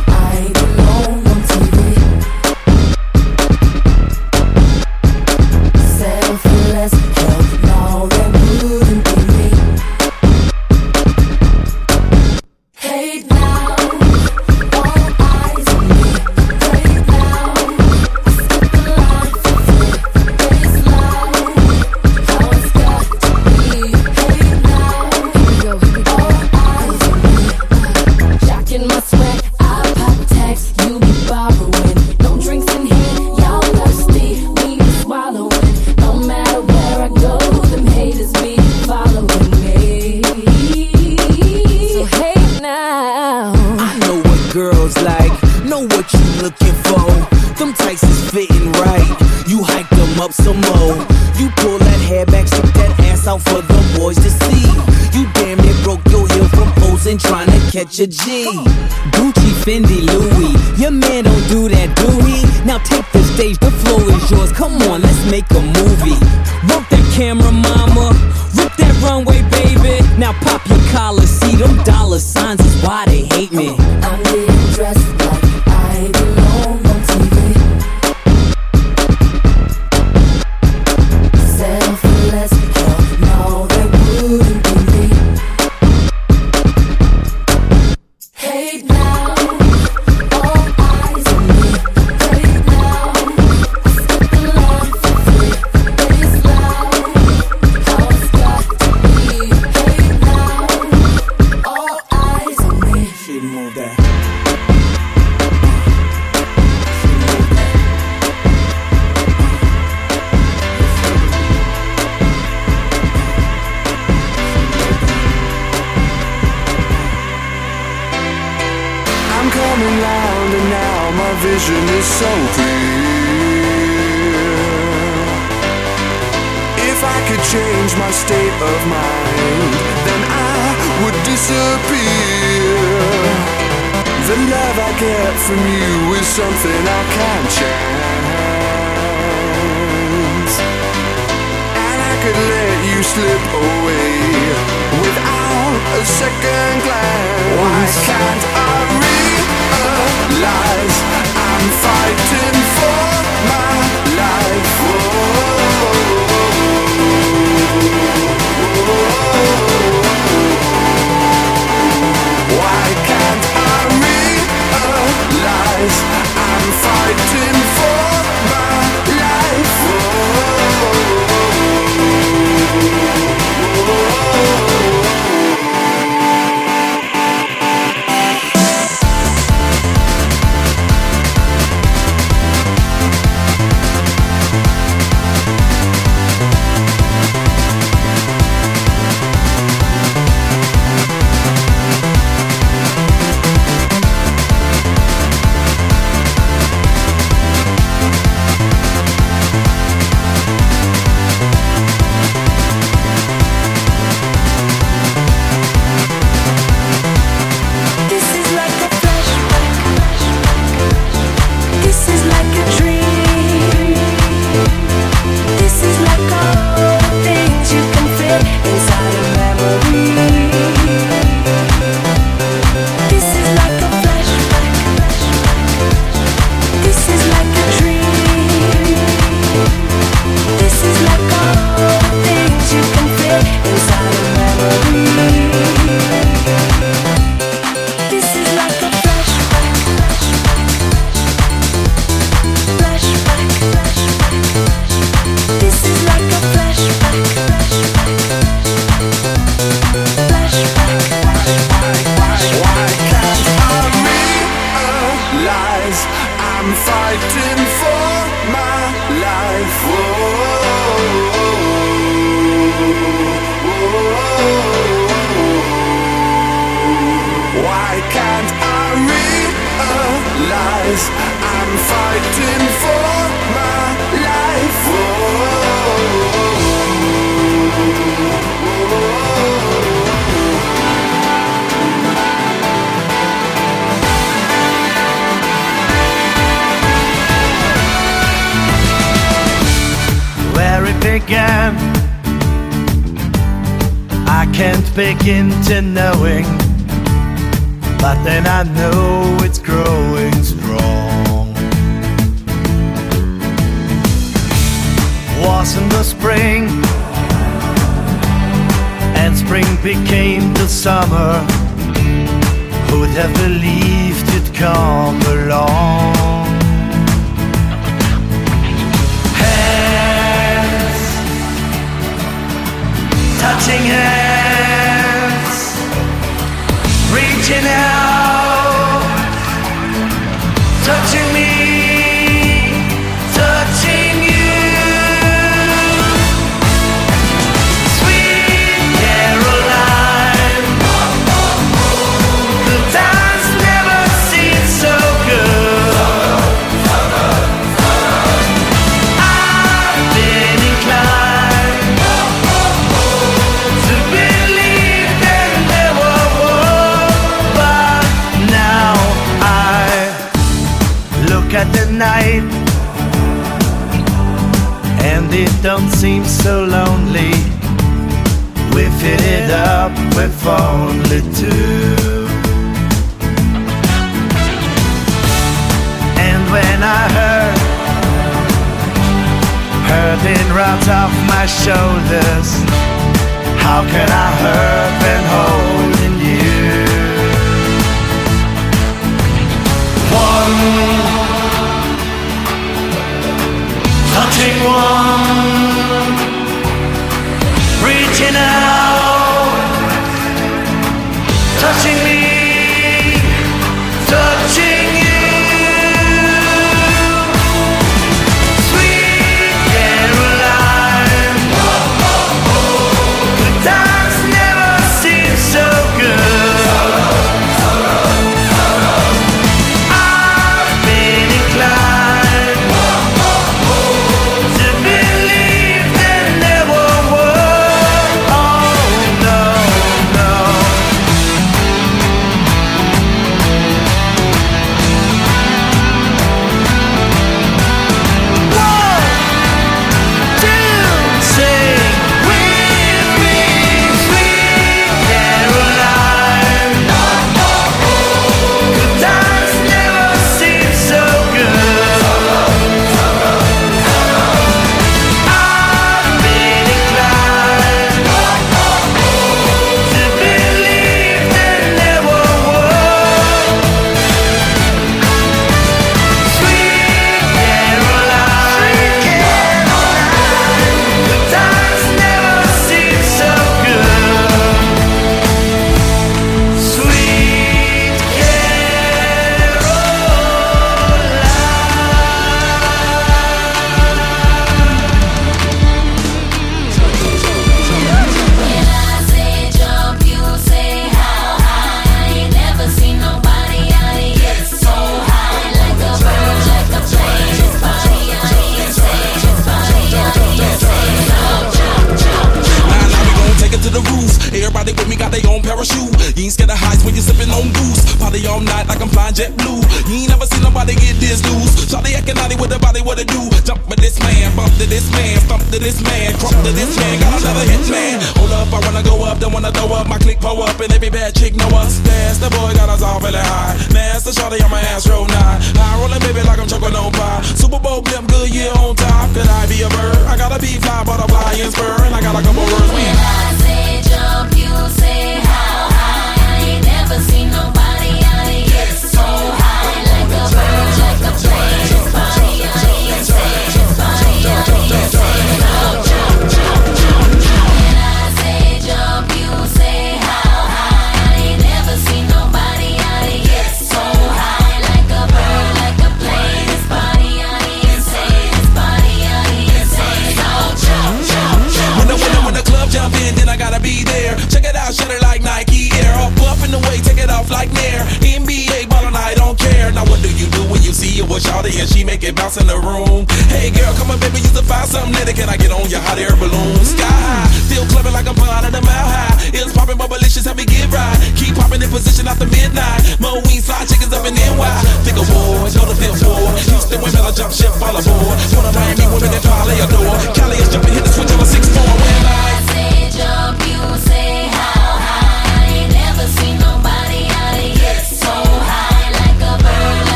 up some more. You pull that hair back, stick that ass out for the boys to see. You damn near broke your heel from posing, trying to catch a G. Gucci, Fendi, Louis. Your man don't do that, do he? Now take the stage, the floor is yours. Come on, let's make a movie. Work that camera, mama. Rip that runway, baby. Now pop your collar, see them dollar signs is why they hate me. I'm dressed like I belong I'm round and now my vision is so clear. If I could change my state of mind, then I would disappear. The love I get from you is something I can't chance. And I could let you slip away without a second glance. Why can't I realize I'm fighting for my life?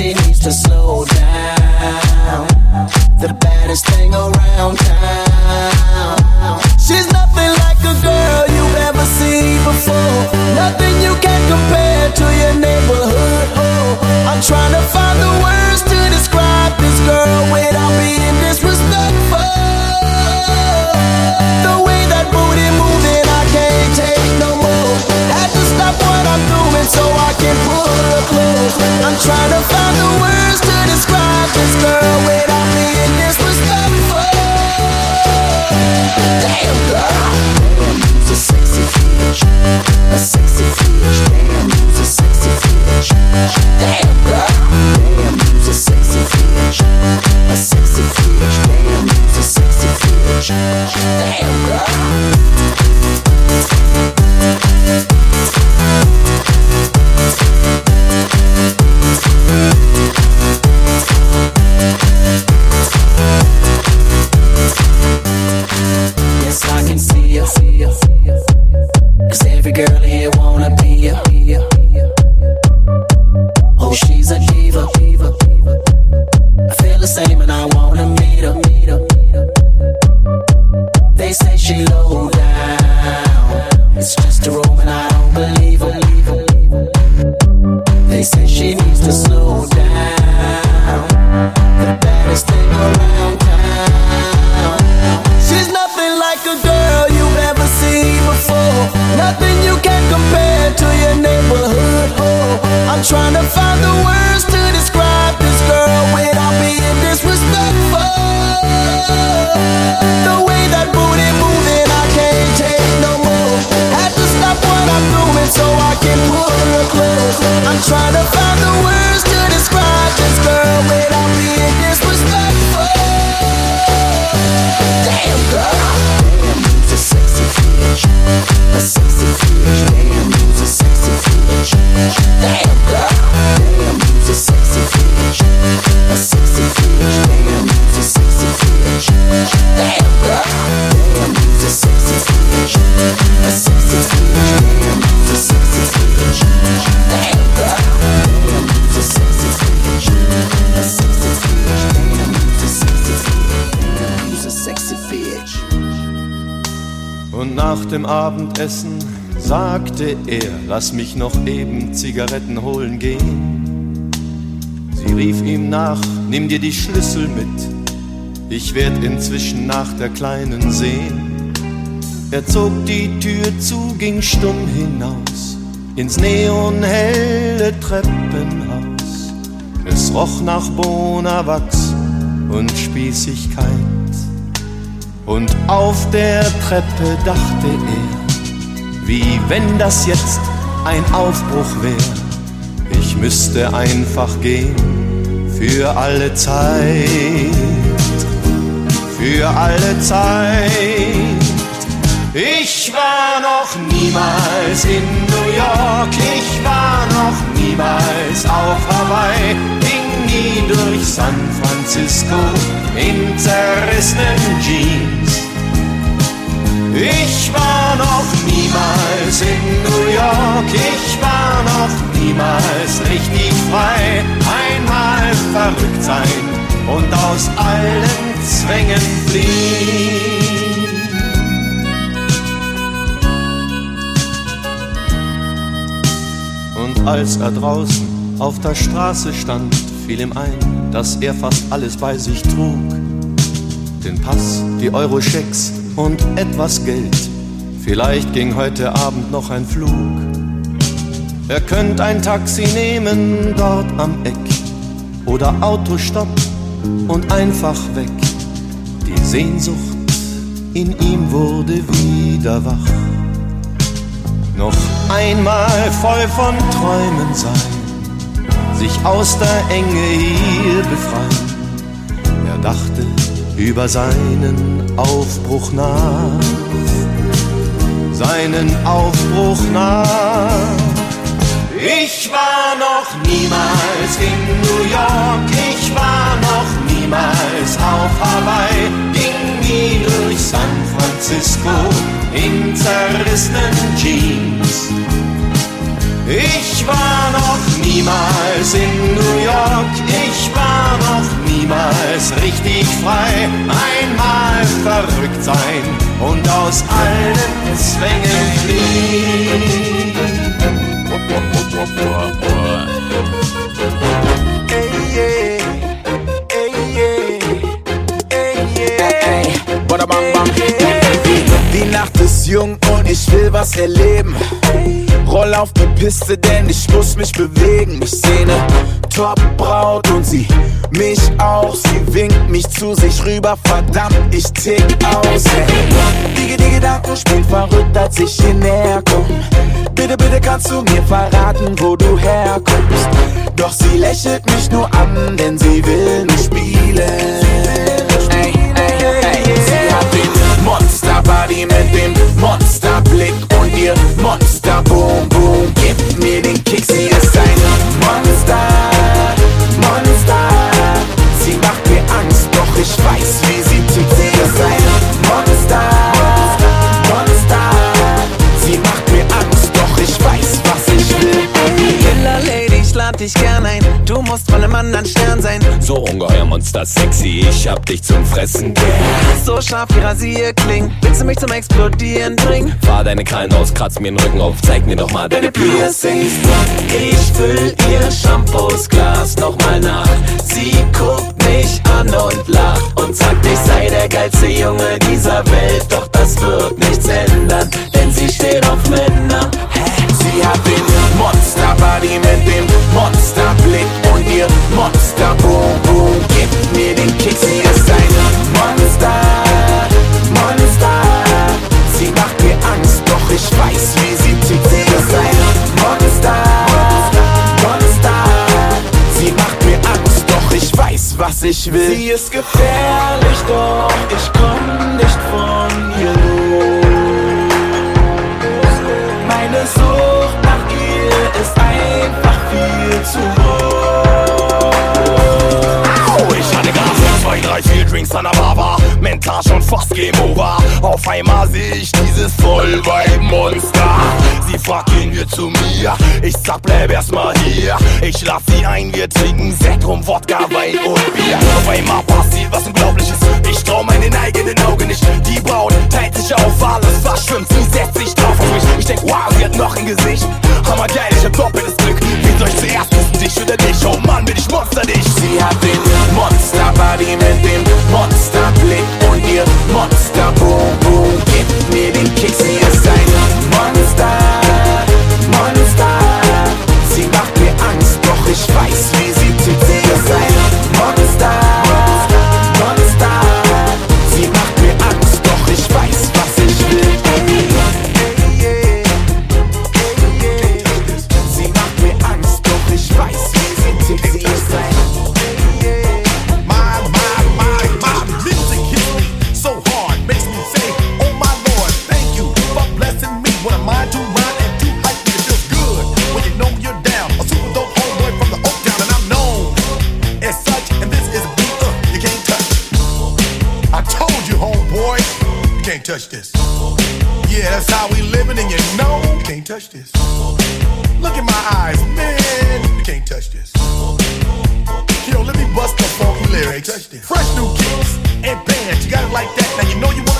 She needs to slow down. The baddest thing around mich noch eben Zigaretten holen gehen. Sie rief ihm nach, nimm dir die Schlüssel mit, Ich werd inzwischen nach der Kleinen sehen. Er zog die Tür zu, ging stumm hinaus ins neonhelle Treppenhaus. Es roch nach Bonawachs und Spießigkeit. Und auf der Treppe dachte er, wie wenn das jetzt ein Aufbruch wär. Ich müsste einfach gehen für alle Zeit, für alle Zeit. Ich war noch niemals in New York, ich war noch niemals auf Hawaii, ging nie durch San Francisco in zerrissenen Jeans. Ich war noch niemals in New York, ich war noch niemals richtig frei. Einmal verrückt sein und aus allen Zwängen fliehen. Und als er draußen auf der Straße stand, fiel ihm ein, dass er fast alles bei sich trug. Den Pass, die Euro-Schecks und etwas Geld. Vielleicht ging heute Abend noch ein Flug. Er könnte ein Taxi nehmen dort am Eck oder Autostopp und einfach weg. Die Sehnsucht in ihm wurde wieder wach. Noch einmal voll von Träumen sein, sich aus der Enge hier befreien. Er dachte über seinen Aufbruch nach, seinen Aufbruch nach. Ich war noch niemals in New York, ich war noch niemals auf Hawaii, ging nie durch San Francisco in zerrissenen Jeans. Ich war noch niemals in New York, ich war noch niemals richtig frei. Einmal verrückt sein und aus allen Zwängen fliehen. Die Nacht ist jung und ich will was erleben. Roll auf die Piste, denn ich muss mich bewegen. Ich sehne Top-Braut und sie mich auch. Sie winkt mich zu sich rüber, verdammt, ich tick aus. Hey. Die, die Gedanken spielen verrückt, als ich hier näher komm. Bitte, bitte kannst du mir verraten, wo du herkommst. Doch sie lächelt mich nur an, denn sie will nicht spielen. Ey, ey, ey, sie hat den Monster-Body mit dem Monsterblick und ihr Monster-Boom-Boom. Gib mir den Kick, sie ist ein Monster, Monster. Sie macht mir Angst, doch ich weiß, wie lad dich gern ein. Du musst von einem anderen Stern sein. So ungeheuer Monster sexy, ich hab dich zum Fressen gern. So scharf wie Rasierklingen. Willst du mich zum Explodieren bringen? Fahr deine Krallen aus, kratz mir den Rücken auf, zeig mir doch mal deine Piercings. Ich füll ihr Shampoosglas nochmal nach. Sie guckt mich an und lacht und sagt, ich sei der geilste Junge dieser Welt. Doch das wird nichts ändern, denn sie steht auf Männer. Sie hat den Monster-Body mit dem Monsterblick und ihr Monster-Boom-Boom. Gib mir den Kick, sie ist ein Monster, Monster. Sie macht mir Angst, doch ich weiß, wie sie tickt. Sie ist ein Monster, Monster. Sie macht mir Angst, doch ich weiß, was ich will. Sie ist gefährlich, doch ich komm nicht von ihr los. Meine Sucht nach ihr ist einfach viel zu hoch. Au, ich hatte Gas, zwei, drei, vier Drinks an der Bar war mental schon fast Game Over. Auf einmal seh ich dieses Vollweib-Monster sie fragt, gehen wir zu mir. Ich sag, bleib erstmal hier. Ich lass sie ein, wir trinken Sekt rum, Wodka, Wein und Bier. Auf einmal passiert was Unglaubliches. Ich trau meinen eigenen Augen nicht. Die Braut teilt sich auf alles, was schwimmt. Sie setzt sich drauf auf mich. Ich denk, wow, sie hat noch ein Gesicht. Hammer geil, ich hab doppeltes Glück. Wie euch zuerst ist dich oder dich? Oh Mann, bin ich Monster dich. Sie hat den Monster-Body mit dem Monster-Blick. und ihr Monster-Boom-Boom. gibt mir den Kick. sie ist ein Monster. spice. touch this. Yeah, that's how we living, and you know you can't touch this. Look in my eyes, man, you can't touch this. Yo, let me bust the funky lyrics. Fresh new kicks and bands, you got it like that. Now you know you wanna.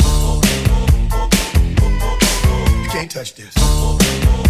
touch this.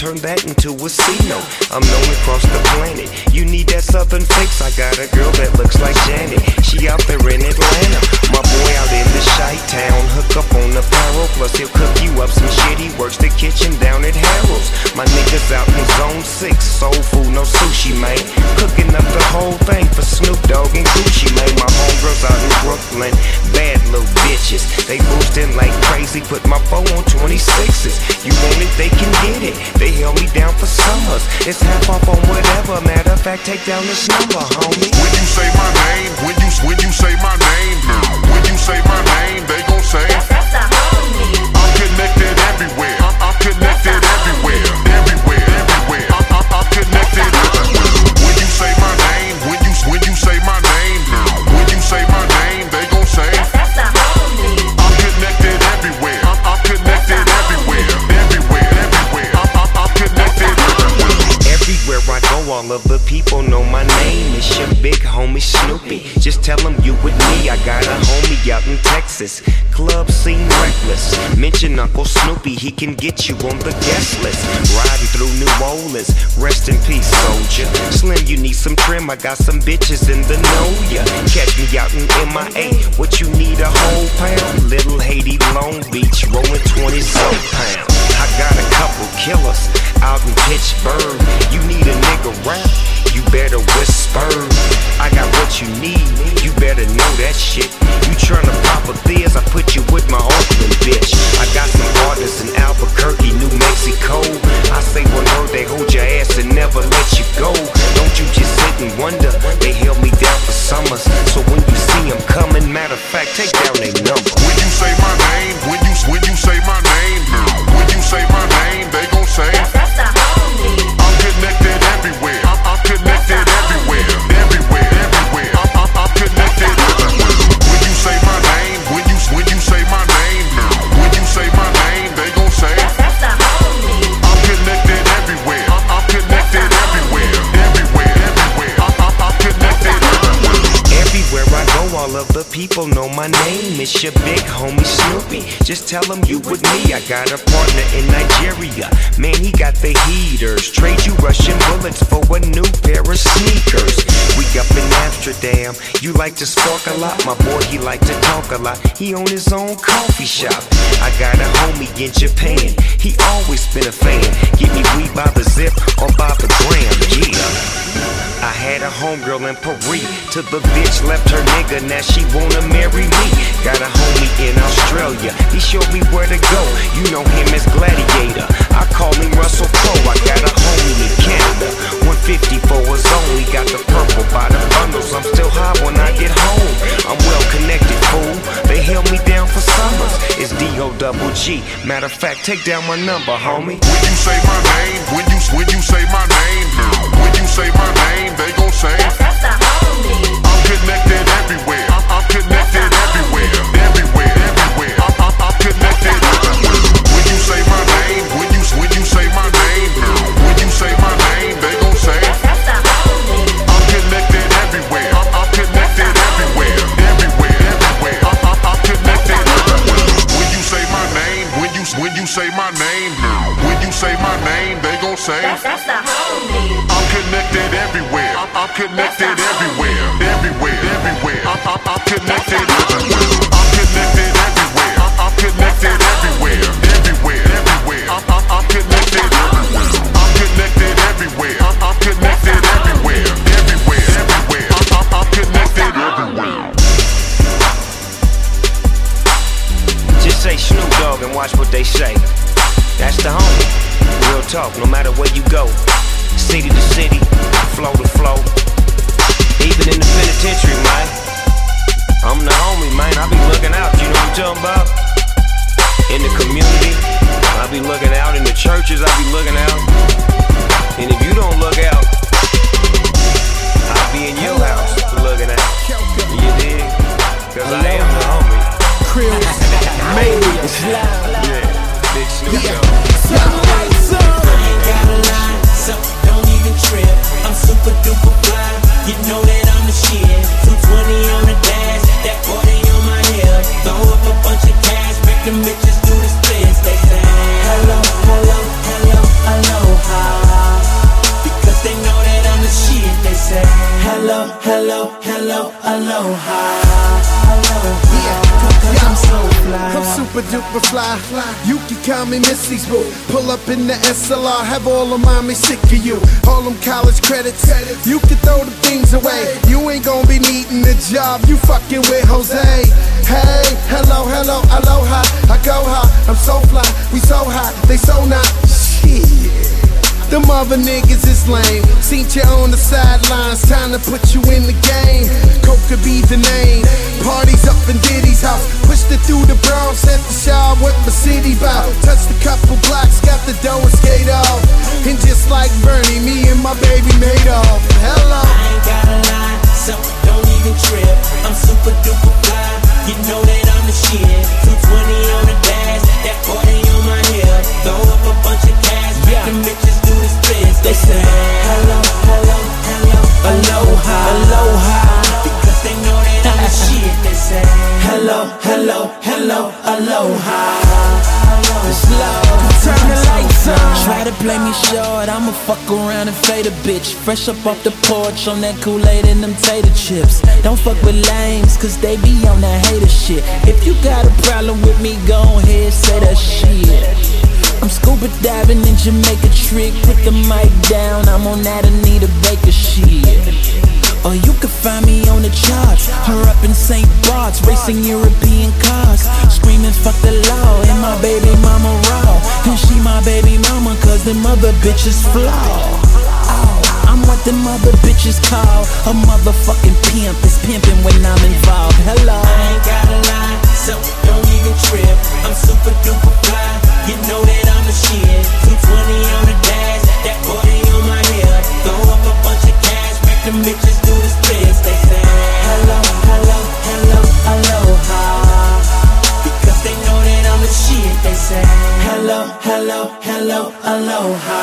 turn back. take down this number. he can get you on the guest list. Riding through New Orleans, rest in peace, soldier. Slim, you need some trim, I got some bitches in the know ya. Catch me out in MIA, what you need a whole pound? Little Haiti, Long Beach, rolling 20 some pound. I got a couple killers out in Pittsburgh. You need a nigga rap you better whisper. I got what you need, you better know that shit. You tryna pop a this, I put you with my Oakland bitch. I got some artists in Albuquerque, New Mexico. I say one word, they hold your ass and never let you go. Don't you just sit and wonder, they held me down for summers. So when you see them coming, matter of fact, take down their number. When you say my name, when you when you say my name, when you say my name, they gon' say. That's, that's it's your big homie Snoopy. Just tell him you with me. I got a partner in Nigeria. Man, he got the heaters. Trade you Russian bullets for a new pair of sneakers. We up in Amsterdam. You like to spark a lot. My boy, he like to talk a lot. He own his own coffee shop. I got a homie in Japan. He always been a fan. Get me weed by the zip or by the gram. Yeah. Had a homegirl in Paris To the bitch left her nigga. Now she wanna marry me. Got a homie in Australia. He showed me where to go. You know him as Gladiator. I call him Russell Crowe. I got a homie in Canada. 154 is only got the purple by the bundles. I'm still high when I get home. I'm well connected, fool. They held me down for summers. It's D O double G. Matter of fact, take down my number, homie. When you say my name, when you when you say my name, say my name, they gon' say That's the homie. I'm connected everywhere. I'm, I'm connected everywhere, everywhere, everywhere. I'm, I'm, I'm connected everywhere. When you say my name, when you when you say my name, when you say my name, they gon' say That's the homie. I'm connected everywhere. I'm, I'm connected everywhere, everywhere, everywhere. I'm, I'm, I'm connected everywhere. When you say my name, when you when you say my name, when you say my name, they gon' say I'm connected everywhere. I'm, I'm connected everywhere, everywhere, everywhere. I'm, I'm, I'm connected everywhere. I'm connected everywhere. I'm, I'm connected everywhere, everywhere, everywhere. I'm, I'm, I'm connected everywhere. I'm connected everywhere. I'm, I'm connected everywhere, everywhere, everywhere. I'm, I'm, I'm connected everywhere. Just say Snoop Dogg and watch what they say. That's the homie. Real talk, no matter where you go. City to city, flow to flow. Even in the penitentiary, man. I'm the homie, man. I be looking out, you know what I'm talking about? In the community, I be looking out. In the churches, I be looking out. And if you don't look out, I'll be in your house looking out. You dig? Cause I am the homie. Maybe. Yeah, big Snoop Dogg. Trip. I'm super duper fly. You know that I'm the shit. 220 on the dash, that 40 on my hip. Throw up a bunch of cash, make them bitches do the splits. They say hello, hello, hello, aloha. Because they know that I'm the shit. They say hello, hello, hello, aloha. Yeah, I'm so fly. I'm super duper fly. You can call me Missy's boo. Pull up in the SLR, have all of mommy sick of you. All them college credits, you can throw the things away. You ain't gonna be needing a job. You fucking with Jose. Hey, hello, hello, aloha. I go high, I'm so fly. We so high, they so not. Them other niggas is lame. Seen you on the sidelines, time to put you in the game. Coke could be the name. Parties up in Diddy's house. Pushed it through the Bronx at the shop with my city bow. Touched a couple blocks, got the dough and skate off. And just like Bernie, me and my baby made off. Hello. I ain't gotta lie, so don't even trip. I'm super duper fly. You know that I'm the shit. 220 on the dash, that 40 on my hip. Throw up a bunch of cash, make them bitches do the splits. They say hello, hello, hello, aloha, aloha. Because they know that I'm the shit. They say hello, hello, hello, aloha. Turn the lights on. Try to play me short, I'ma fuck around and fade a bitch. Fresh up off the porch on that Kool-Aid and them tater chips. Don't fuck with lames, cause they be on that hater shit. If you got a problem with me, go ahead, say that shit. I'm scuba diving in Jamaica trick, put the mic down, I'm on that Anita Baker shit. Or you can find me on the charts, her up in St. Bart's, racing European cars, screaming fuck the law, and my baby mama raw, and she my baby mama, cause them other bitches flaw. I'm what them other bitches call a motherfucking pimp. It's pimping when I'm involved. Hello. I ain't gotta lie, so don't even trip. I'm super duper fly. You know that I'm the shit. 220 on the dash, that 40 on my hip. Throw up a bunch of cash, make them bitches do the splits. They say hello, hello, hello, aloha. Because they know that I'm the shit. They say hello, hello, hello, aloha.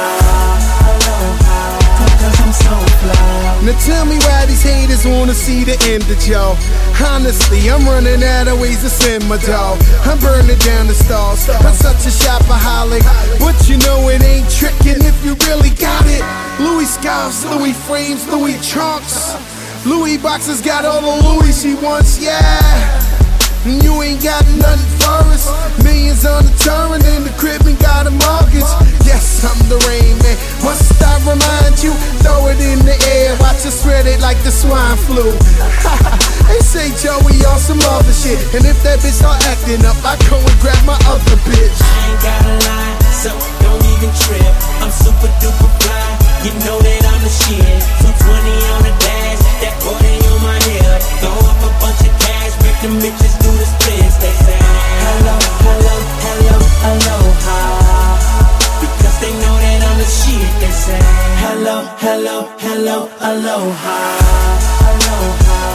Aloha. Cause I'm so fly. Now tell me why these haters wanna see the end of y'all. Honestly, I'm running out of ways to send my dog. I'm burning down the stalls. I'm such a shopaholic, but you know it ain't tricking if you really got it. Louis scarves, Louis frames, Louis trunks. Louis boxes got all the Louis she wants, yeah. And you ain't got nothing for us. Millions on the turn and the crib and got a mortgage. Yes, I'm the rain man. Must I remind you? Throw it in the air, watch it spread it like the swine flu. they say Joey on some other shit. And if that bitch start acting up, I go and grab my other bitch. I ain't gotta lie, so don't even trip. I'm super duper fly, you know that I'm the shit. 220 on the dash, that 40 on my Throw up a bunch of cash, make them bitches do the splits. They say, hello, hello, hello, aloha. Because they know that I'm the shit. They say, hello, hello, hello, aloha, aloha.